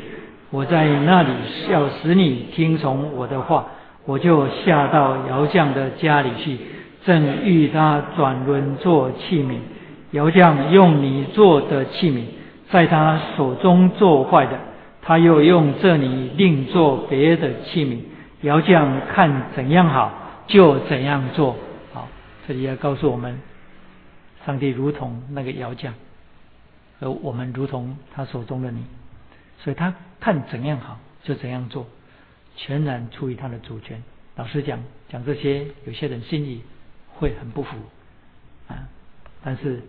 我在那里要使你听从我的话，我就下到窑匠的家里去。正遇他转轮做器皿，窑匠用你做的器皿，在他手中做坏的，他又用这里另做别的器皿。窑匠看怎样好，就怎样做。”好这里要告诉我们，上帝如同那个窑匠，而我们如同他手中的你，所以他看怎样好就怎样做，全然出于他的主权。老实讲，讲这些，有些人心里会很不服啊。但是，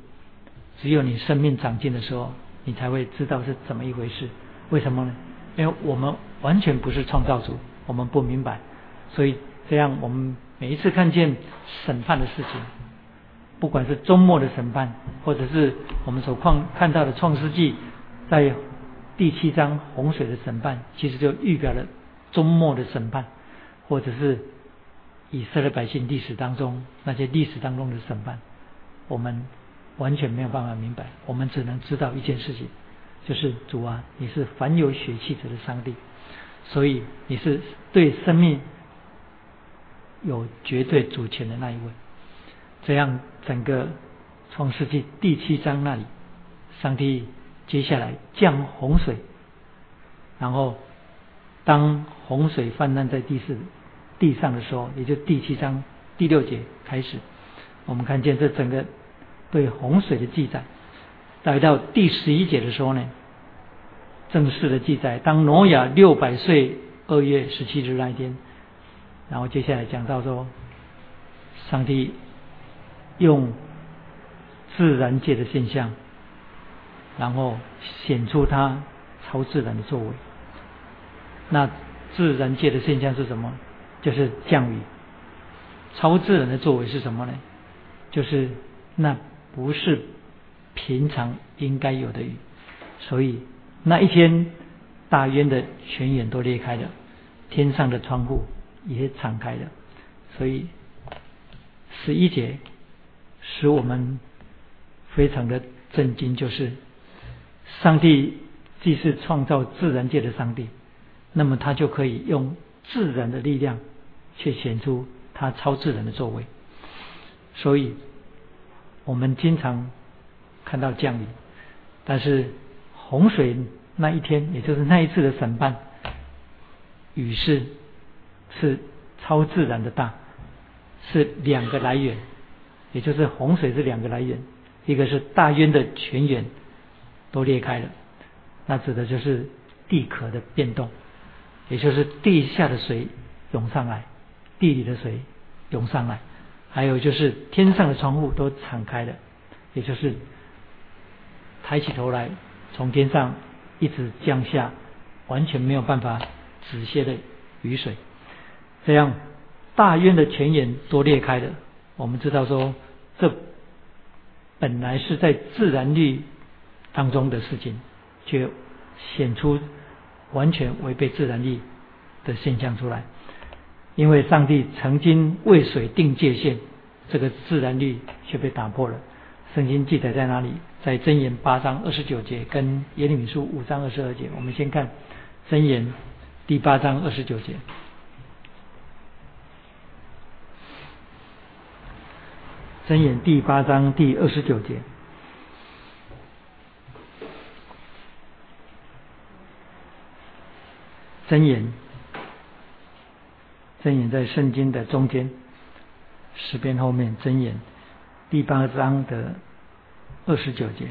只有你生命长进的时候，你才会知道是怎么一回事。为什么呢？因为我们完全不是创造主，我们不明白，所以这样我们。每一次看见审判的事情，不管是周末的审判，或者是我们所看看到的创世纪在第七章洪水的审判，其实就预表了周末的审判，或者是以色列百姓历史当中那些历史当中的审判，我们完全没有办法明白。我们只能知道一件事情，就是主啊，你是凡有血气者的上帝，所以你是对生命。有绝对主权的那一位，这样整个创世纪第七章那里，上帝接下来降洪水，然后当洪水泛滥在地四地上的时候，也就第七章第六节开始，我们看见这整个对洪水的记载，来到第十一节的时候呢，正式的记载，当挪亚六百岁二月十七日那一天。然后接下来讲到说，上帝用自然界的现象，然后显出它超自然的作为。那自然界的现象是什么？就是降雨。超自然的作为是什么呢？就是那不是平常应该有的雨。所以那一天，大渊的泉眼都裂开了，天上的窗户。也敞开了，所以十一节使我们非常的震惊，就是上帝既是创造自然界的上帝，那么他就可以用自然的力量去显出他超自然的作为。所以我们经常看到降雨，但是洪水那一天，也就是那一次的审判，雨是。是超自然的大，是两个来源，也就是洪水这两个来源，一个是大渊的泉源都裂开了，那指的就是地壳的变动，也就是地下的水涌上来，地里的水涌上来，还有就是天上的窗户都敞开了，也就是抬起头来从天上一直降下完全没有办法止歇的雨水。这样，大渊的泉眼都裂开了。我们知道说，这本来是在自然律当中的事情，却显出完全违背自然律的现象出来。因为上帝曾经为水定界限，这个自然律却被打破了。圣经记载在哪里？在箴言八章二十九节跟耶利米书五章二十二节。我们先看箴言第八章二十九节。箴言第八章第二十九节，箴言，箴言在圣经的中间，十篇后面，箴言第八章的二十九节，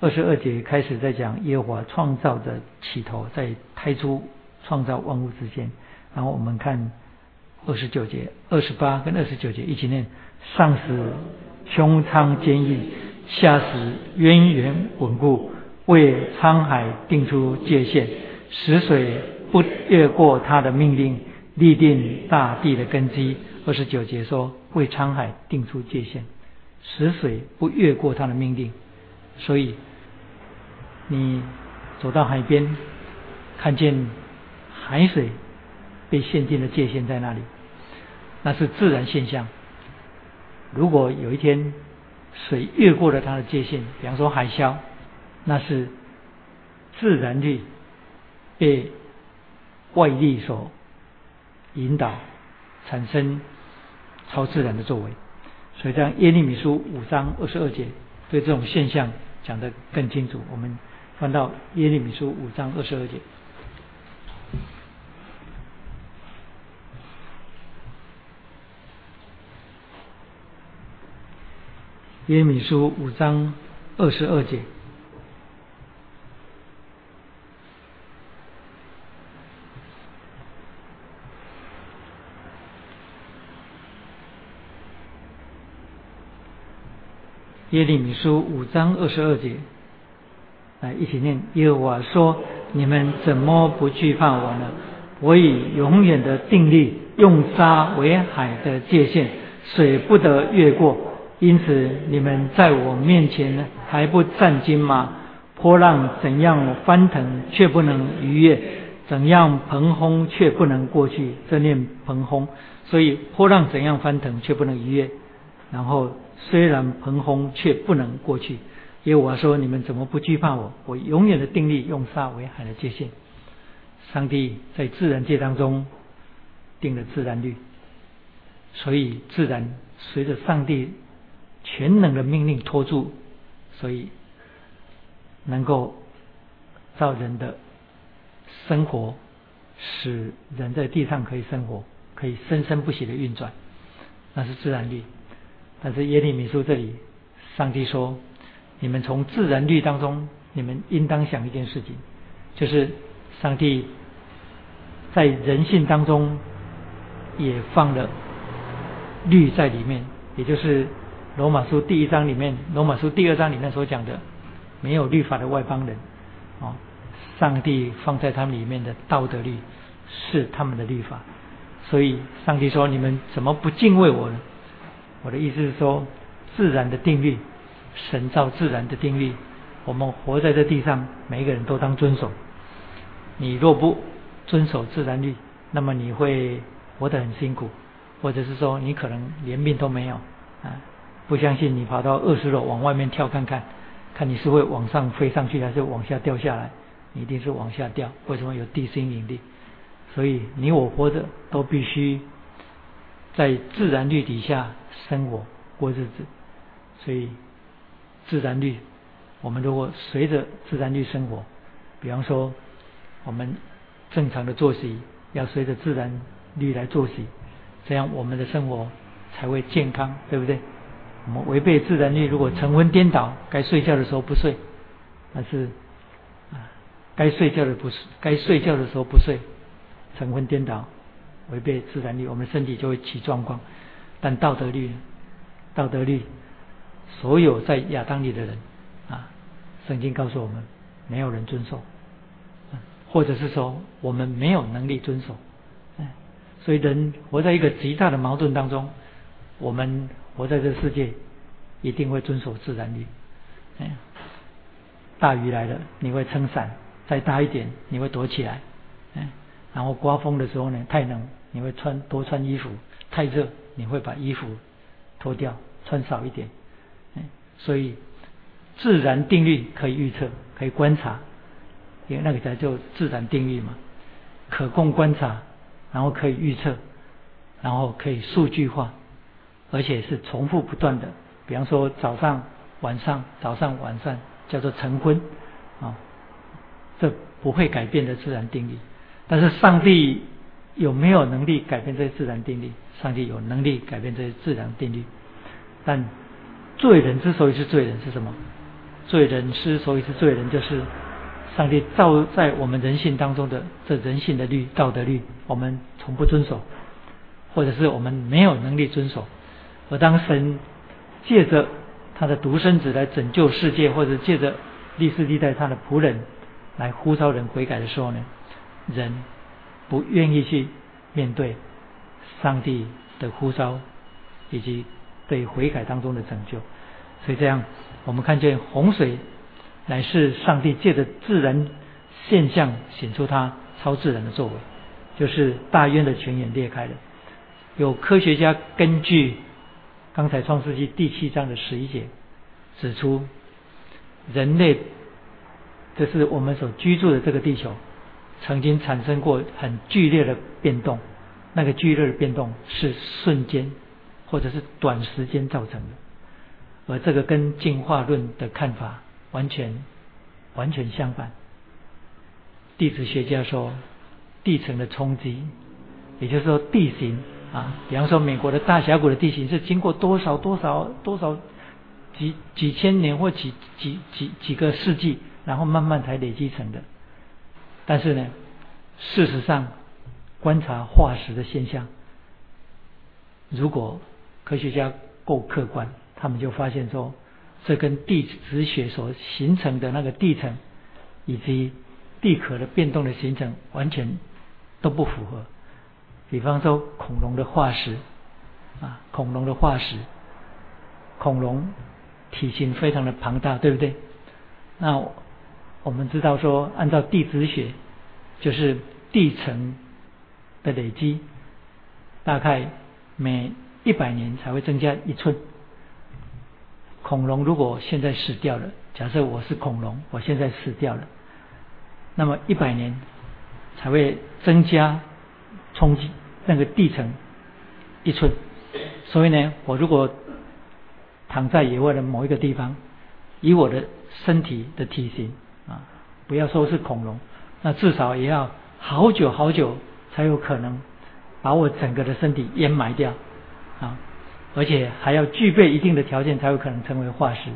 二十二节开始在讲耶和华创造的起头，在太初创造万物之间，然后我们看。二十九节、二十八跟二十九节一起念：上使胸腔坚毅，下使渊源稳固，为沧海定出界限，使水不越过他的命令，立定大地的根基。二十九节说：为沧海定出界限，使水不越过他的命令。所以，你走到海边，看见海水被限定的界限在那里，那是自然现象。如果有一天水越过了它的界限，比方说海啸，那是自然律被外力所引导，产生超自然的作为。所以，这样耶利米书五章二十二节对这种现象讲得更清楚。我们翻到耶利米书五章二十二节。耶米书五章二十二节，耶利米书五章二十二节，来一起念。耶和华说：“你们怎么不惧怕我呢？我以永远的定力，用沙为海的界限，水不得越过。”因此，你们在我面前还不战惊吗？波浪怎样翻腾，却不能逾越；怎样蓬轰，却不能过去。这念蓬轰，所以波浪怎样翻腾，却不能逾越。然后虽然蓬轰，却不能过去。因为我说，你们怎么不惧怕我？我永远的定力，用沙为海的界限。上帝在自然界当中定了自然律，所以自然随着上帝。全能的命令托住，所以能够造人的生活，使人在地上可以生活，可以生生不息的运转，那是自然律。但是耶利米书这里，上帝说：你们从自然律当中，你们应当想一件事情，就是上帝在人性当中也放了律在里面，也就是。罗马书第一章里面，罗马书第二章里面所讲的，没有律法的外邦人，哦，上帝放在他们里面的道德律是他们的律法，所以上帝说：你们怎么不敬畏我呢？我的意思是说，自然的定律，神造自然的定律，我们活在这地上，每一个人都当遵守。你若不遵守自然律，那么你会活得很辛苦，或者是说你可能连命都没有啊。不相信你跑到二十楼往外面跳看看，看你是会往上飞上去还是往下掉下来？你一定是往下掉。为什么有地心引力？所以你我活着都必须在自然律底下生活过日子。所以自然律，我们如果随着自然律生活，比方说我们正常的作息要随着自然律来作息，这样我们的生活才会健康，对不对？我们违背自然律，如果晨昏颠倒，该睡觉的时候不睡，那是啊，该睡觉的不是，该睡觉的时候不睡，晨昏颠倒，违背自然律，我们身体就会起状况。但道德律，道德律，所有在亚当里的人啊，圣经告诉我们，没有人遵守，或者是说我们没有能力遵守，所以人活在一个极大的矛盾当中，我们。活在这世界，一定会遵守自然律。哎，大雨来了，你会撑伞；再大一点，你会躲起来。哎，然后刮风的时候呢，太冷，你会穿多穿衣服；太热，你会把衣服脱掉，穿少一点。哎，所以自然定律可以预测，可以观察，因为那个才叫自然定律嘛，可供观察，然后可以预测，然后可以数据化。而且是重复不断的，比方说早上、晚上、早上、晚上，叫做晨昏啊，这不会改变的自然定律。但是上帝有没有能力改变这些自然定律？上帝有能力改变这些自然定律。但罪人之所以是罪人是什么？罪人之所以是罪人，就是上帝造在我们人性当中的这人性的律、道德律，我们从不遵守，或者是我们没有能力遵守。而当神借着他的独生子来拯救世界，或者借着历世历代他的仆人来呼召人悔改的时候呢，人不愿意去面对上帝的呼召以及对悔改当中的拯救，所以这样我们看见洪水乃是上帝借着自然现象显出它超自然的作为，就是大渊的泉眼裂开了。有科学家根据刚才创世纪第七章的十一节指出，人类这是我们所居住的这个地球，曾经产生过很剧烈的变动，那个剧烈的变动是瞬间或者是短时间造成的，而这个跟进化论的看法完全完全相反。地质学家说，地层的冲击，也就是说地形。啊，比方说美国的大峡谷的地形是经过多少多少多少几几千年或几几几几个世纪，然后慢慢才累积成的。但是呢，事实上观察化石的现象，如果科学家够客观，他们就发现说，这跟地质学所形成的那个地层以及地壳的变动的形成完全都不符合。比方说恐龙的化石啊，恐龙的化石，恐龙体型非常的庞大，对不对？那我们知道说，按照地质学，就是地层的累积，大概每一百年才会增加一寸。恐龙如果现在死掉了，假设我是恐龙，我现在死掉了，那么一百年才会增加冲击。那个地层一寸，所以呢，我如果躺在野外的某一个地方，以我的身体的体型啊，不要说是恐龙，那至少也要好久好久才有可能把我整个的身体淹埋掉啊，而且还要具备一定的条件才有可能成为化石。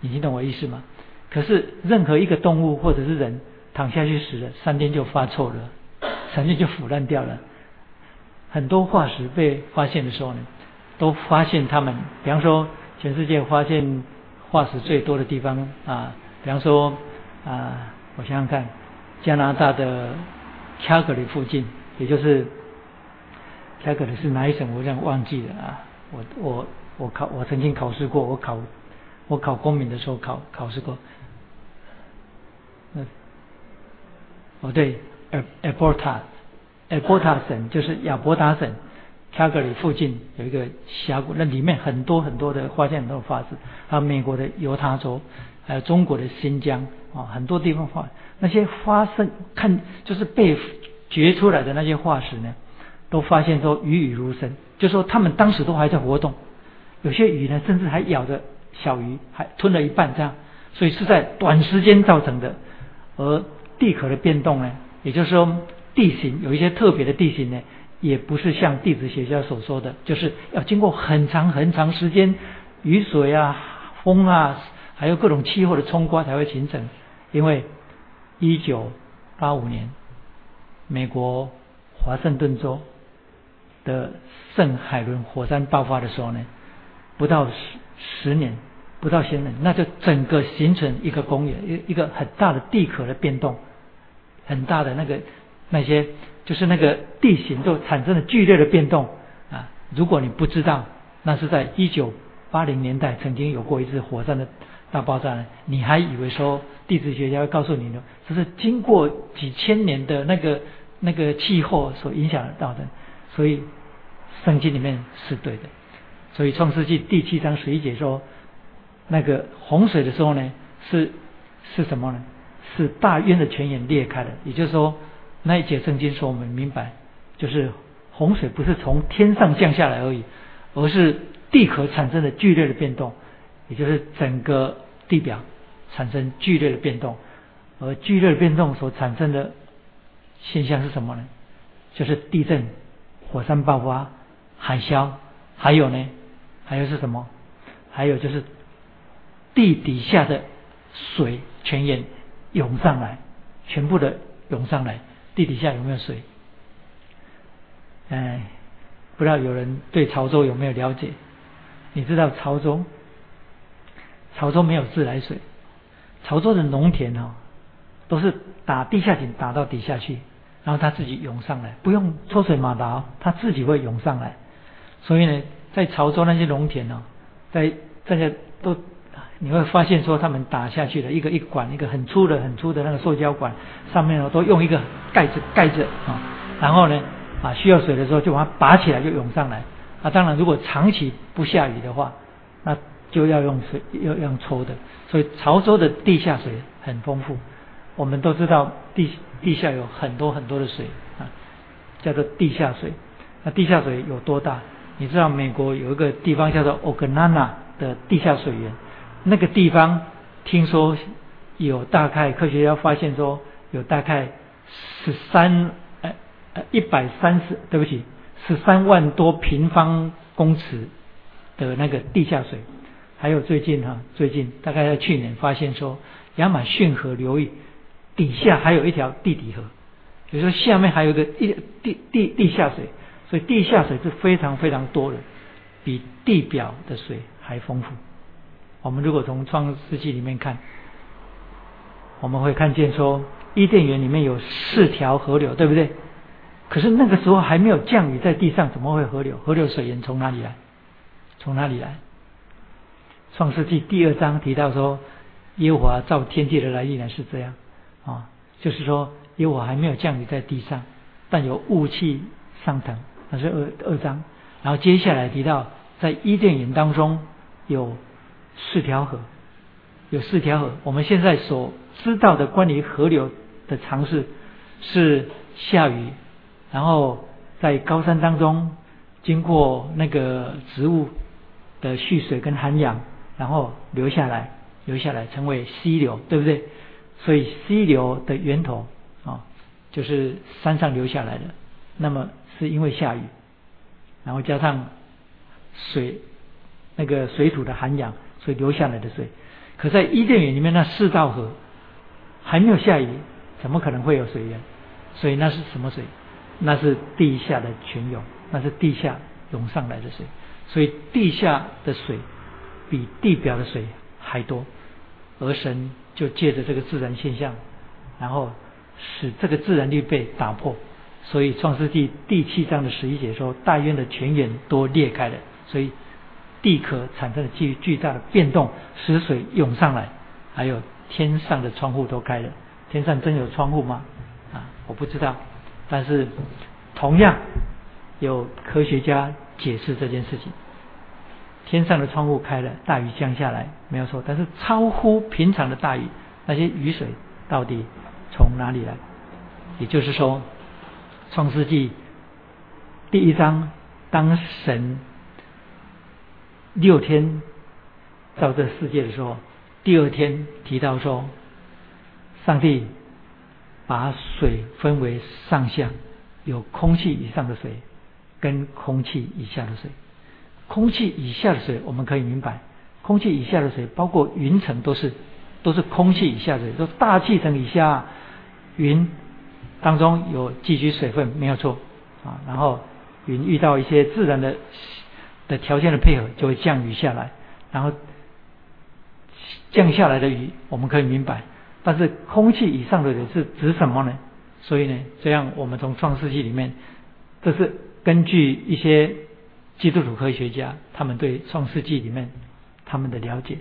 你听懂我意思吗？可是任何一个动物或者是人躺下去死了，三天就发臭了，三天就腐烂掉了。很多化石被发现的时候呢，都发现他们，比方说全世界发现化石最多的地方啊，比方说啊，我想想看，加拿大的卡格里附近，也就是卡格里是哪一省？我这样忘记了啊。我我我考我曾经考试过，我考我考公民的时候考考试过。嗯，哦对埃。埃伯塔省就是亚伯达省，卡格里附近有一个峡谷，那里面很多很多的发现很多化石，还有美国的犹他州，还有中国的新疆啊，很多地方发那些发生看就是被掘出来的那些化石呢，都发现说鱼鱼如生，就说他们当时都还在活动，有些鱼呢甚至还咬着小鱼，还吞了一半这样，所以是在短时间造成的，而地壳的变动呢，也就是说。地形有一些特别的地形呢，也不是像地质学家所说的，就是要经过很长很长时间，雨水啊、风啊，还有各种气候的冲刮才会形成。因为一九八五年，美国华盛顿州的圣海伦火山爆发的时候呢，不到十十年，不到十年，那就整个形成一个公园，一一个很大的地壳的变动，很大的那个。那些就是那个地形就产生了剧烈的变动啊！如果你不知道，那是在一九八零年代曾经有过一次火山的大爆炸，你还以为说地质学家会告诉你呢，这是经过几千年的那个那个气候所影响到的，所以圣经里面是对的。所以创世纪第七章十一节说，那个洪水的时候呢，是是什么呢？是大渊的泉眼裂开了，也就是说。那一节圣经说我们明白，就是洪水不是从天上降下来而已，而是地壳产生的剧烈的变动，也就是整个地表产生剧烈的变动，而剧烈的变动所产生的现象是什么呢？就是地震、火山爆发、海啸，还有呢，还有是什么？还有就是地底下的水泉眼涌上来，全部的涌上来。地底下有没有水？哎，不知道有人对潮州有没有了解？你知道潮州？潮州没有自来水，潮州的农田哦，都是打地下井打到底下去，然后它自己涌上来，不用抽水马达，它自己会涌上来。所以呢，在潮州那些农田哦，在大家都你会发现说他们打下去的一个一管一个很粗的很粗的那个塑胶管，上面呢都用一个盖子盖着啊，然后呢啊需要水的时候就把它拔起来就涌上来。啊，当然如果长期不下雨的话，那就要用水要用抽的。所以潮州的地下水很丰富。我们都知道地地下有很多很多的水啊，叫做地下水。那地下水有多大？你知道美国有一个地方叫做 Oganana 的地下水源，那个地方听说有大概科学家发现说有大概十三呃呃一百三十对不起十三万多平方公尺的那个地下水。还有最近哈最近大概在去年发现说亚马逊河流域底下还有一条地底河，比如说下面还有个一地地地下水。所以地下水是非常非常多的，比地表的水还丰富。我们如果从创世纪里面看，我们会看见说伊甸园里面有四条河流，对不对？可是那个时候还没有降雨在地上，怎么会河流？河流水源从哪里来？从哪里来？创世纪第二章提到说，耶和华造天地的来历呢是这样啊，就是说耶和华还没有降雨在地上，但有雾气上腾。那是二二章，然后接下来提到，在伊甸园当中有四条河，有四条河。我们现在所知道的关于河流的常识是下雨，然后在高山当中经过那个植物的蓄水跟涵养，然后流下来，流下来成为溪流，对不对？所以溪流的源头啊，就是山上流下来的。那么是因为下雨，然后加上水那个水土的涵养，所以流下来的水。可在伊甸园里面那四道河还没有下雨，怎么可能会有水源？所以那是什么水？那是地下的泉涌，那是地下涌上来的水。所以地下的水比地表的水还多，而神就借着这个自然现象，然后使这个自然律被打破。所以创世纪第七章的十一节说，大渊的泉眼都裂开了，所以地壳产生了巨巨大的变动，使水涌上来，还有天上的窗户都开了。天上真有窗户吗？啊，我不知道。但是同样有科学家解释这件事情：天上的窗户开了，大雨降下来没有错。但是超乎平常的大雨，那些雨水到底从哪里来？也就是说。创世纪第一章，当神六天造这世界的时候，第二天提到说，上帝把水分为上下，有空气以上的水跟空气以下的水。空气以下的水我们可以明白，空气以下的水包括云层都是都是空气以下的水，说大气层以下云。当中有积聚水分没有错啊，然后云遇到一些自然的的条件的配合，就会降雨下来，然后降下来的雨我们可以明白，但是空气以上的水是指什么呢？所以呢，这样我们从创世纪里面，这是根据一些基督徒科学家他们对创世纪里面他们的了解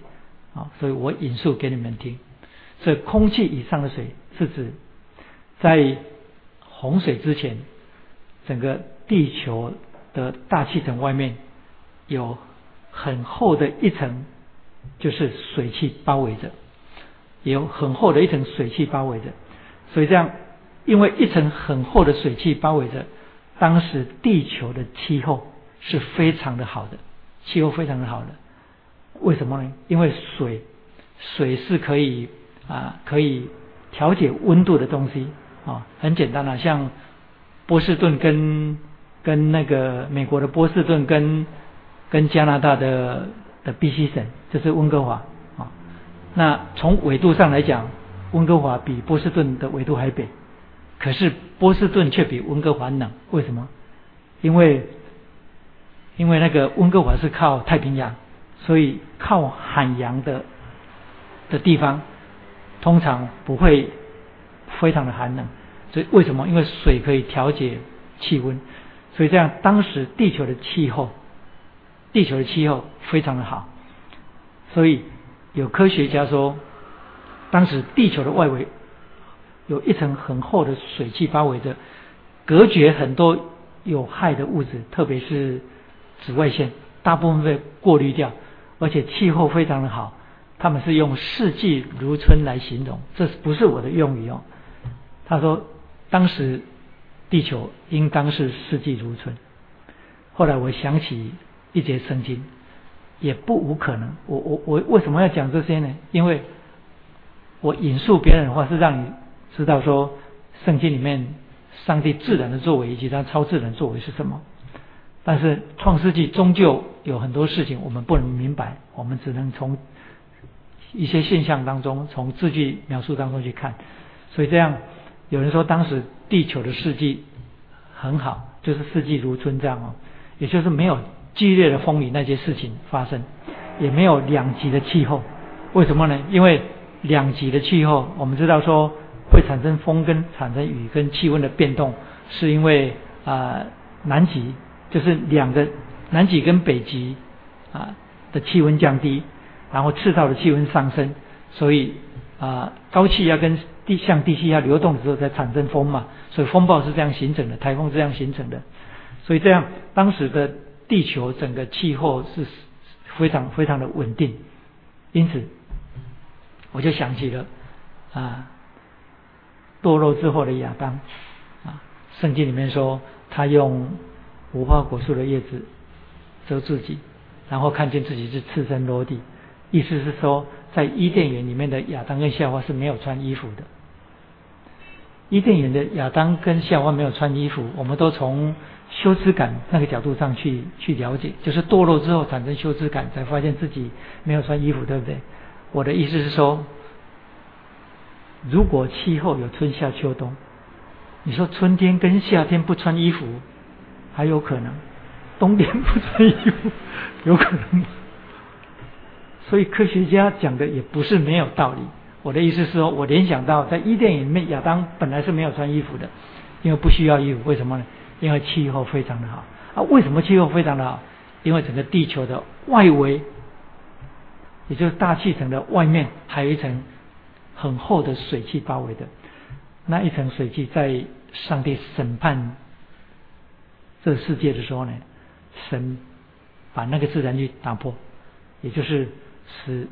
啊，所以我引述给你们听，所以空气以上的水是指。在洪水之前，整个地球的大气层外面有很厚的一层，就是水汽包围着，有很厚的一层水汽包围着。所以这样，因为一层很厚的水汽包围着，当时地球的气候是非常的好的，气候非常的好的。为什么呢？因为水，水是可以啊，可以调节温度的东西。啊，很简单啊，像波士顿跟跟那个美国的波士顿跟跟加拿大的的 B.C 省，就是温哥华啊。那从纬度上来讲，温哥华比波士顿的纬度还北，可是波士顿却比温哥华冷，为什么？因为因为那个温哥华是靠太平洋，所以靠海洋的的地方通常不会非常的寒冷。所以为什么？因为水可以调节气温，所以这样当时地球的气候，地球的气候非常的好，所以有科学家说，当时地球的外围有一层很厚的水汽包围着，隔绝很多有害的物质，特别是紫外线，大部分被过滤掉，而且气候非常的好。他们是用四季如春来形容，这不是我的用语哦。他说，当时地球应当是四季如春。后来我想起一节圣经，也不无可能。我我我为什么要讲这些呢？因为我引述别人的话，是让你知道说，圣经里面上帝自然的作为以及他超自然作为是什么。但是创世纪终究有很多事情我们不能明白，我们只能从一些现象当中，从字句描述当中去看。所以这样，有人说当时地球的四季很好，就是四季如春这样哦。也就是没有剧烈的风雨那些事情发生，也没有两极的气候。为什么呢？因为两极的气候，我们知道说会产生风跟产生雨跟气温的变动，是因为啊南极就是两个南极跟北极啊的气温降低，然后赤道的气温上升，所以啊高气压跟地向低气压流动的时候才产生风嘛，所以风暴是这样形成的，台风这样形成的。所以这样，当时的地球整个气候是非常非常的稳定，因此我就想起了啊堕落之后的亚当啊，圣经里面说他用无花果树的叶子遮自己，然后看见自己是赤身裸体，意思是说在伊甸园里面的亚当跟夏娃是没有穿衣服的。伊甸园的亚当跟夏娃没有穿衣服，我们都从羞耻感那个角度上去去了解，就是堕落之后产生羞耻感，才发现自己没有穿衣服，对不对？我的意思是说，如果气候有春夏秋冬，你说春天跟夏天不穿衣服还有可能，冬天不穿衣服 [LAUGHS] 有可能吗？所以科学家讲的也不是没有道理。我的意思是说，我联想到在伊甸园里面，亚当本来是没有穿衣服的，因为不需要衣服。为什么呢？因为气候非常的好。啊，为什么气候非常的好？因为整个地球的外围，也就是大气层的外面，还有一层很厚的水汽包围的。那一层水汽在上帝审判这个世界的时候呢，神把那个自然力打破，也就是使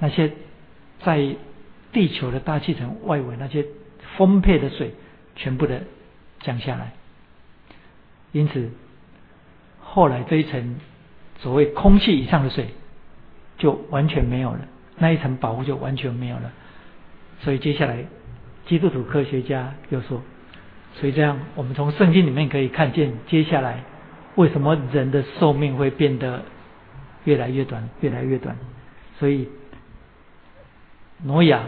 那些在地球的大气层外围那些丰沛的水全部的降下来，因此后来这一层所谓空气以上的水就完全没有了，那一层保护就完全没有了。所以接下来基督徒科学家又说，所以这样我们从圣经里面可以看见，接下来为什么人的寿命会变得越来越短，越来越短。所以挪亚。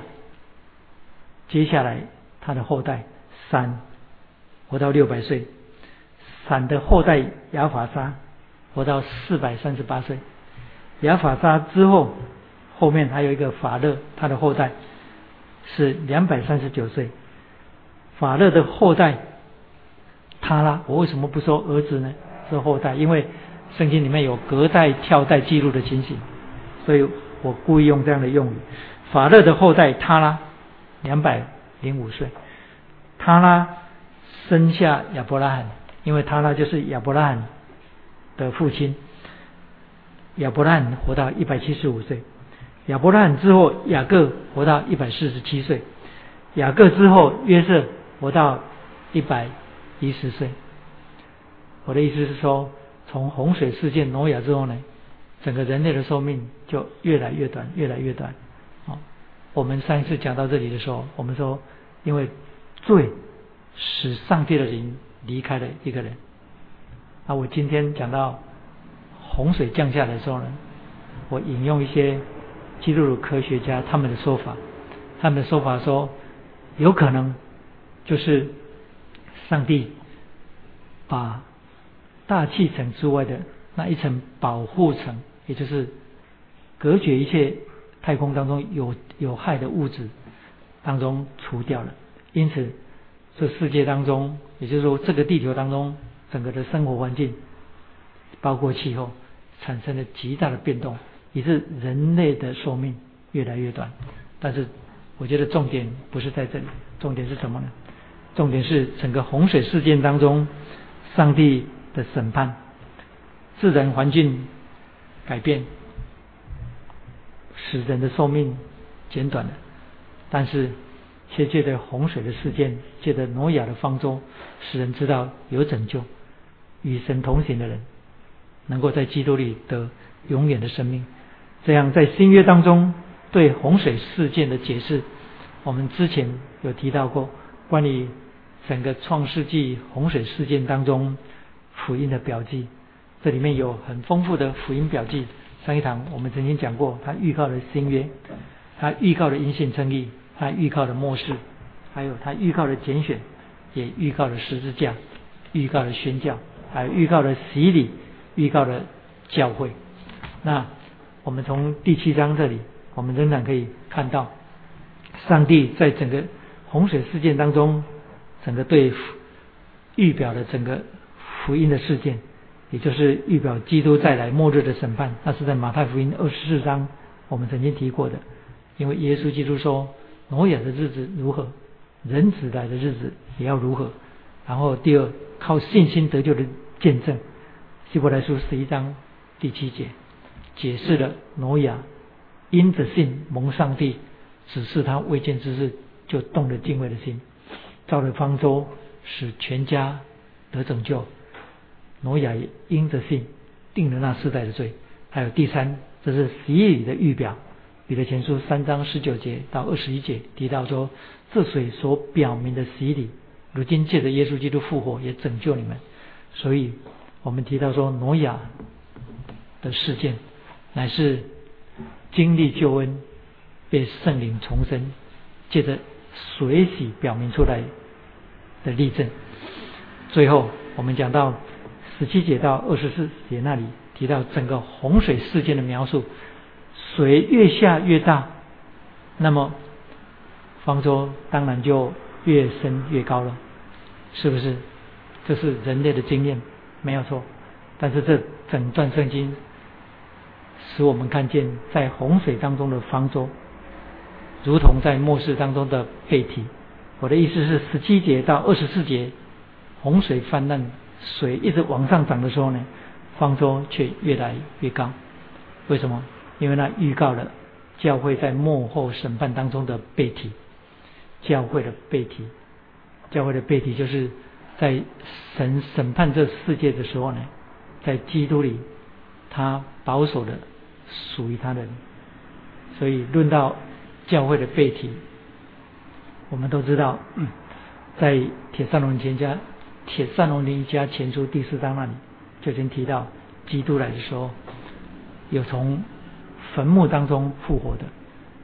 接下来，他的后代三活到六百岁，闪的后代亚法沙活到四百三十八岁，亚法沙之后，后面还有一个法勒，他的后代是两百三十九岁，法勒的后代他拉，我为什么不说儿子呢？是后代，因为圣经里面有隔代跳代记录的情形，所以我故意用这样的用语。法勒的后代他拉。两百零五岁，他拉生下亚伯拉罕，因为他呢就是亚伯拉罕的父亲。亚伯拉罕活到一百七十五岁，亚伯拉罕之后雅各活到一百四十七岁，雅各之后约瑟活到一百一十岁。我的意思是说，从洪水事件挪亚之后呢，整个人类的寿命就越来越短，越来越短。我们上一次讲到这里的时候，我们说，因为罪使上帝的灵离开了一个人。那我今天讲到洪水降下来的时候呢，我引用一些基督徒科学家他们的说法，他们的说法说，有可能就是上帝把大气层之外的那一层保护层，也就是隔绝一切。太空当中有有害的物质当中除掉了，因此这世界当中，也就是说这个地球当中整个的生活环境，包括气候产生了极大的变动，以致人类的寿命越来越短。但是我觉得重点不是在这里，重点是什么呢？重点是整个洪水事件当中，上帝的审判，自然环境改变，使人的寿命减短了，但是却借着洪水的事件，借着挪亚的方舟，使人知道有拯救，与神同行的人，能够在基督里得永远的生命。这样在新约当中对洪水事件的解释，我们之前有提到过关于。整个创世纪洪水事件当中，福音的标记，这里面有很丰富的福音标记。上一堂我们曾经讲过，他预告了新约，他预告了因信称义，他预告的末世，还有他预告的拣选，也预告了十字架，预告了宣教，还有预告了洗礼，预告了教会。那我们从第七章这里，我们仍然可以看到，上帝在整个洪水事件当中。整个对预表的整个福音的事件，也就是预表基督再来末日的审判，那是在马太福音二十四章我们曾经提过的。因为耶稣基督说，挪亚的日子如何，人子来的日子也要如何。然后第二，靠信心得救的见证，希伯来书十一章第七节解释了挪亚因着信蒙上帝指示他未见之事，就动了敬畏的心。造了方舟，使全家得拯救。挪亚因着信定了那世代的罪。还有第三，这是洗礼的预表。彼得前书三章十九节到二十一节提到说，这水所表明的洗礼，如今借着耶稣基督复活，也拯救你们。所以，我们提到说，挪亚的事件乃是经历救恩，被圣灵重生，借着水洗表明出来。的例证。最后，我们讲到十七节到二十四节那里提到整个洪水事件的描述，水越下越大，那么方舟当然就越深越高了，是不是？这是人类的经验，没有错。但是这整段圣经使我们看见，在洪水当中的方舟，如同在末世当中的背体。我的意思是，十七节到二十四节，洪水泛滥，水一直往上涨的时候呢，方舟却越来越高。为什么？因为那预告了教会在幕后审判当中的背体，教会的背体，教会的背体就是在审审判这世界的时候呢，在基督里，他保守的属于他的。所以论到教会的背体。我们都知道，在《铁扇龙前家》《铁扇龙林家前书》第四章那里，就已经提到，基督来的时候，有从坟墓当中复活的，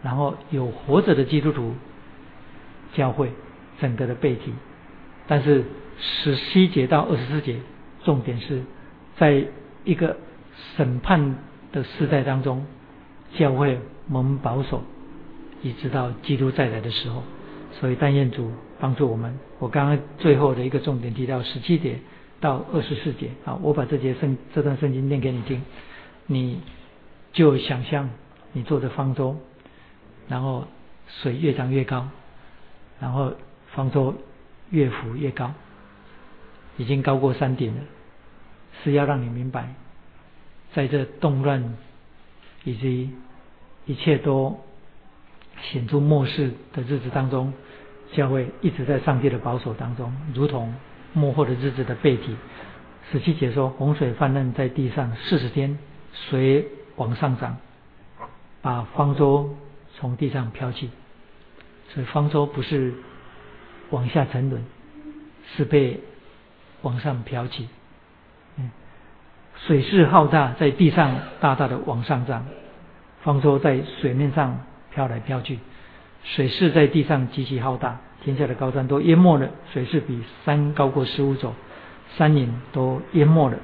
然后有活着的基督徒教会整个的背景。但是十七节到二十四节，重点是在一个审判的时代当中，教会蒙保守，一直到基督再来的时候。所以，但愿主帮助我们。我刚刚最后的一个重点提到十七节到二十四节，啊，我把这节圣这段圣经念给你听，你就想象你坐着方舟，然后水越涨越高，然后方舟越浮越高，已经高过山顶了，是要让你明白，在这动乱以及一切都显出末世的日子当中。教会一直在上帝的保守当中，如同幕后的日子的背体。十七节说，洪水泛滥在地上四十天，水往上涨，把方舟从地上飘起。所以方舟不是往下沉沦，是被往上飘起。嗯，水势浩大，在地上大大的往上涨，方舟在水面上飘来飘去。水势在地上极其浩大，天下的高山都淹没了。水势比山高过十五肘，山岭都淹没了。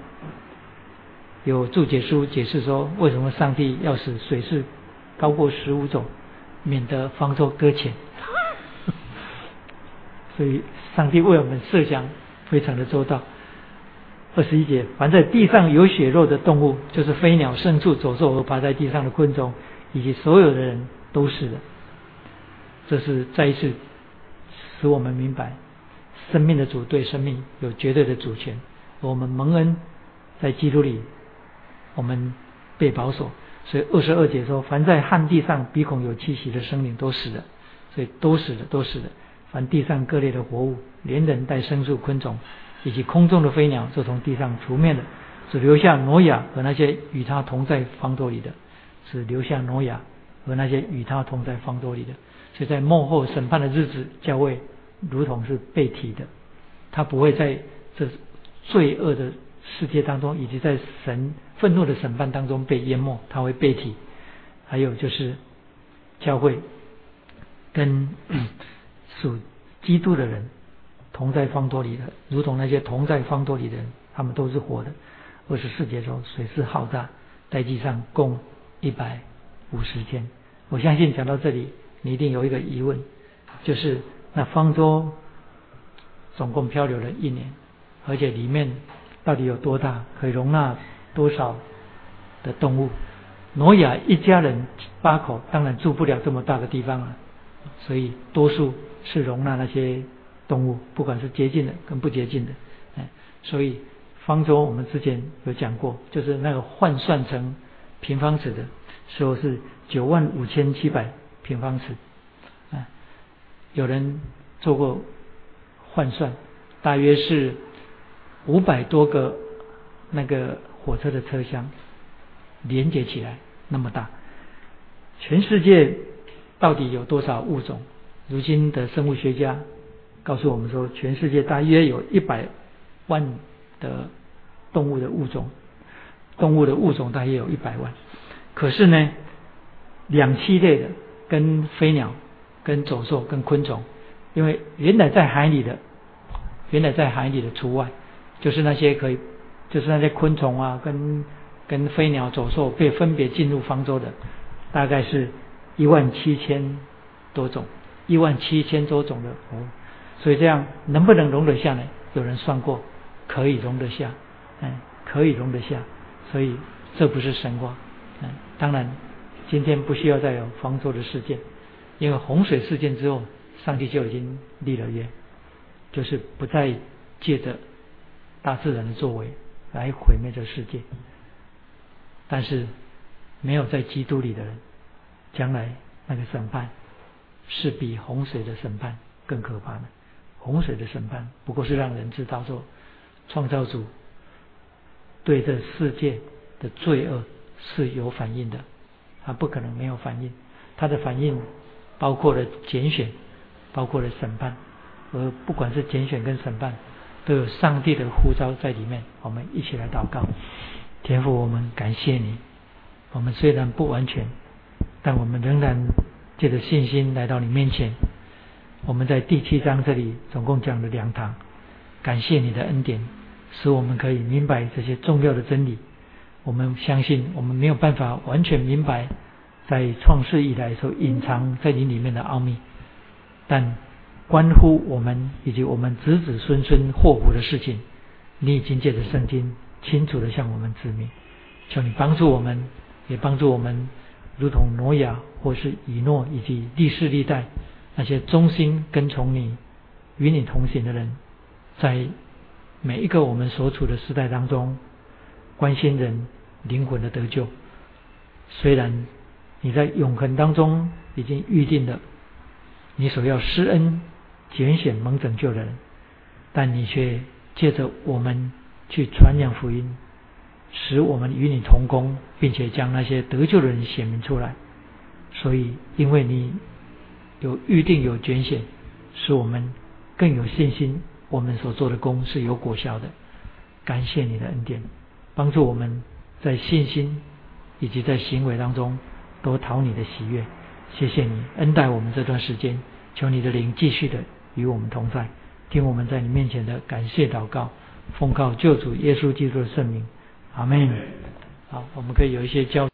有注解书解释说，为什么上帝要使水势高过十五肘，免得方舟搁浅。[LAUGHS] 所以，上帝为我们设想非常的周到。二十一节，凡在地上有血肉的动物，就是飞鸟、牲畜、走兽和爬在地上的昆虫，以及所有的人。都是的。这是再一次使我们明白，生命的主对生命有绝对的主权。我们蒙恩在基督里，我们被保守。所以二十二节说：“凡在旱地上鼻孔有气息的生灵都死了。”所以都死了，都死了。凡地上各类的活物，连人带牲畜、昆虫，以及空中的飞鸟，就从地上除灭了，只留下挪亚和那些与他同在方舟里的，只留下挪亚和那些与他同在方舟里的。所以在幕后审判的日子，教会如同是被提的，他不会在这罪恶的世界当中，以及在神愤怒的审判当中被淹没，他会被提。还有就是教会跟属基督的人同在方多里的，如同那些同在方多里的人，他们都是活的。二十四节中，水势浩大，在地上共一百五十天。我相信讲到这里。你一定有一个疑问，就是那方舟总共漂流了一年，而且里面到底有多大，可以容纳多少的动物？挪亚一家人八口当然住不了这么大的地方了，所以多数是容纳那些动物，不管是洁净的跟不洁净的。哎，所以方舟我们之前有讲过，就是那个换算成平方尺的时候是九万五千七百。平方尺，啊，有人做过换算，大约是五百多个那个火车的车厢连接起来那么大。全世界到底有多少物种？如今的生物学家告诉我们说，全世界大约有一百万的动物的物种，动物的物种大约有一百万。可是呢，两栖类的。跟飞鸟、跟走兽、跟昆虫，因为原来在海里的，原来在海里的除外，就是那些可以，就是那些昆虫啊，跟跟飞鸟、走兽被分别进入方舟的，大概是一万七千多种，一万七千多种的哦，所以这样能不能容得下呢？有人算过，可以容得下，嗯，可以容得下，所以这不是神话，嗯，当然。今天不需要再有方舟的事件，因为洪水事件之后，上帝就已经立了约，就是不再借着大自然的作为来毁灭这世界。但是没有在基督里的人，将来那个审判是比洪水的审判更可怕的。洪水的审判不过是让人知道说，创造主对这世界的罪恶是有反应的。他不可能没有反应，他的反应包括了拣选，包括了审判，而不管是拣选跟审判，都有上帝的呼召在里面。我们一起来祷告，天父，我们感谢你。我们虽然不完全，但我们仍然借着信心来到你面前。我们在第七章这里总共讲了两堂，感谢你的恩典，使我们可以明白这些重要的真理。我们相信，我们没有办法完全明白，在创世以来所隐藏在你里面的奥秘，但关乎我们以及我们子子孙孙祸福的事情，你已经借着圣经清楚的向我们指明。求你帮助我们，也帮助我们，如同挪亚或是以诺以及历世历代那些忠心跟从你、与你同行的人，在每一个我们所处的时代当中。关心人灵魂的得救，虽然你在永恒当中已经预定了你所要施恩拣选蒙拯救的人，但你却借着我们去传扬福音，使我们与你同工，并且将那些得救的人显明出来。所以，因为你有预定有拣选，使我们更有信心，我们所做的功是有果效的。感谢你的恩典。帮助我们在信心以及在行为当中都讨你的喜悦，谢谢你恩待我们这段时间，求你的灵继续的与我们同在，听我们在你面前的感谢祷告，奉告救主耶稣基督的圣名，阿门。好，我们可以有一些交。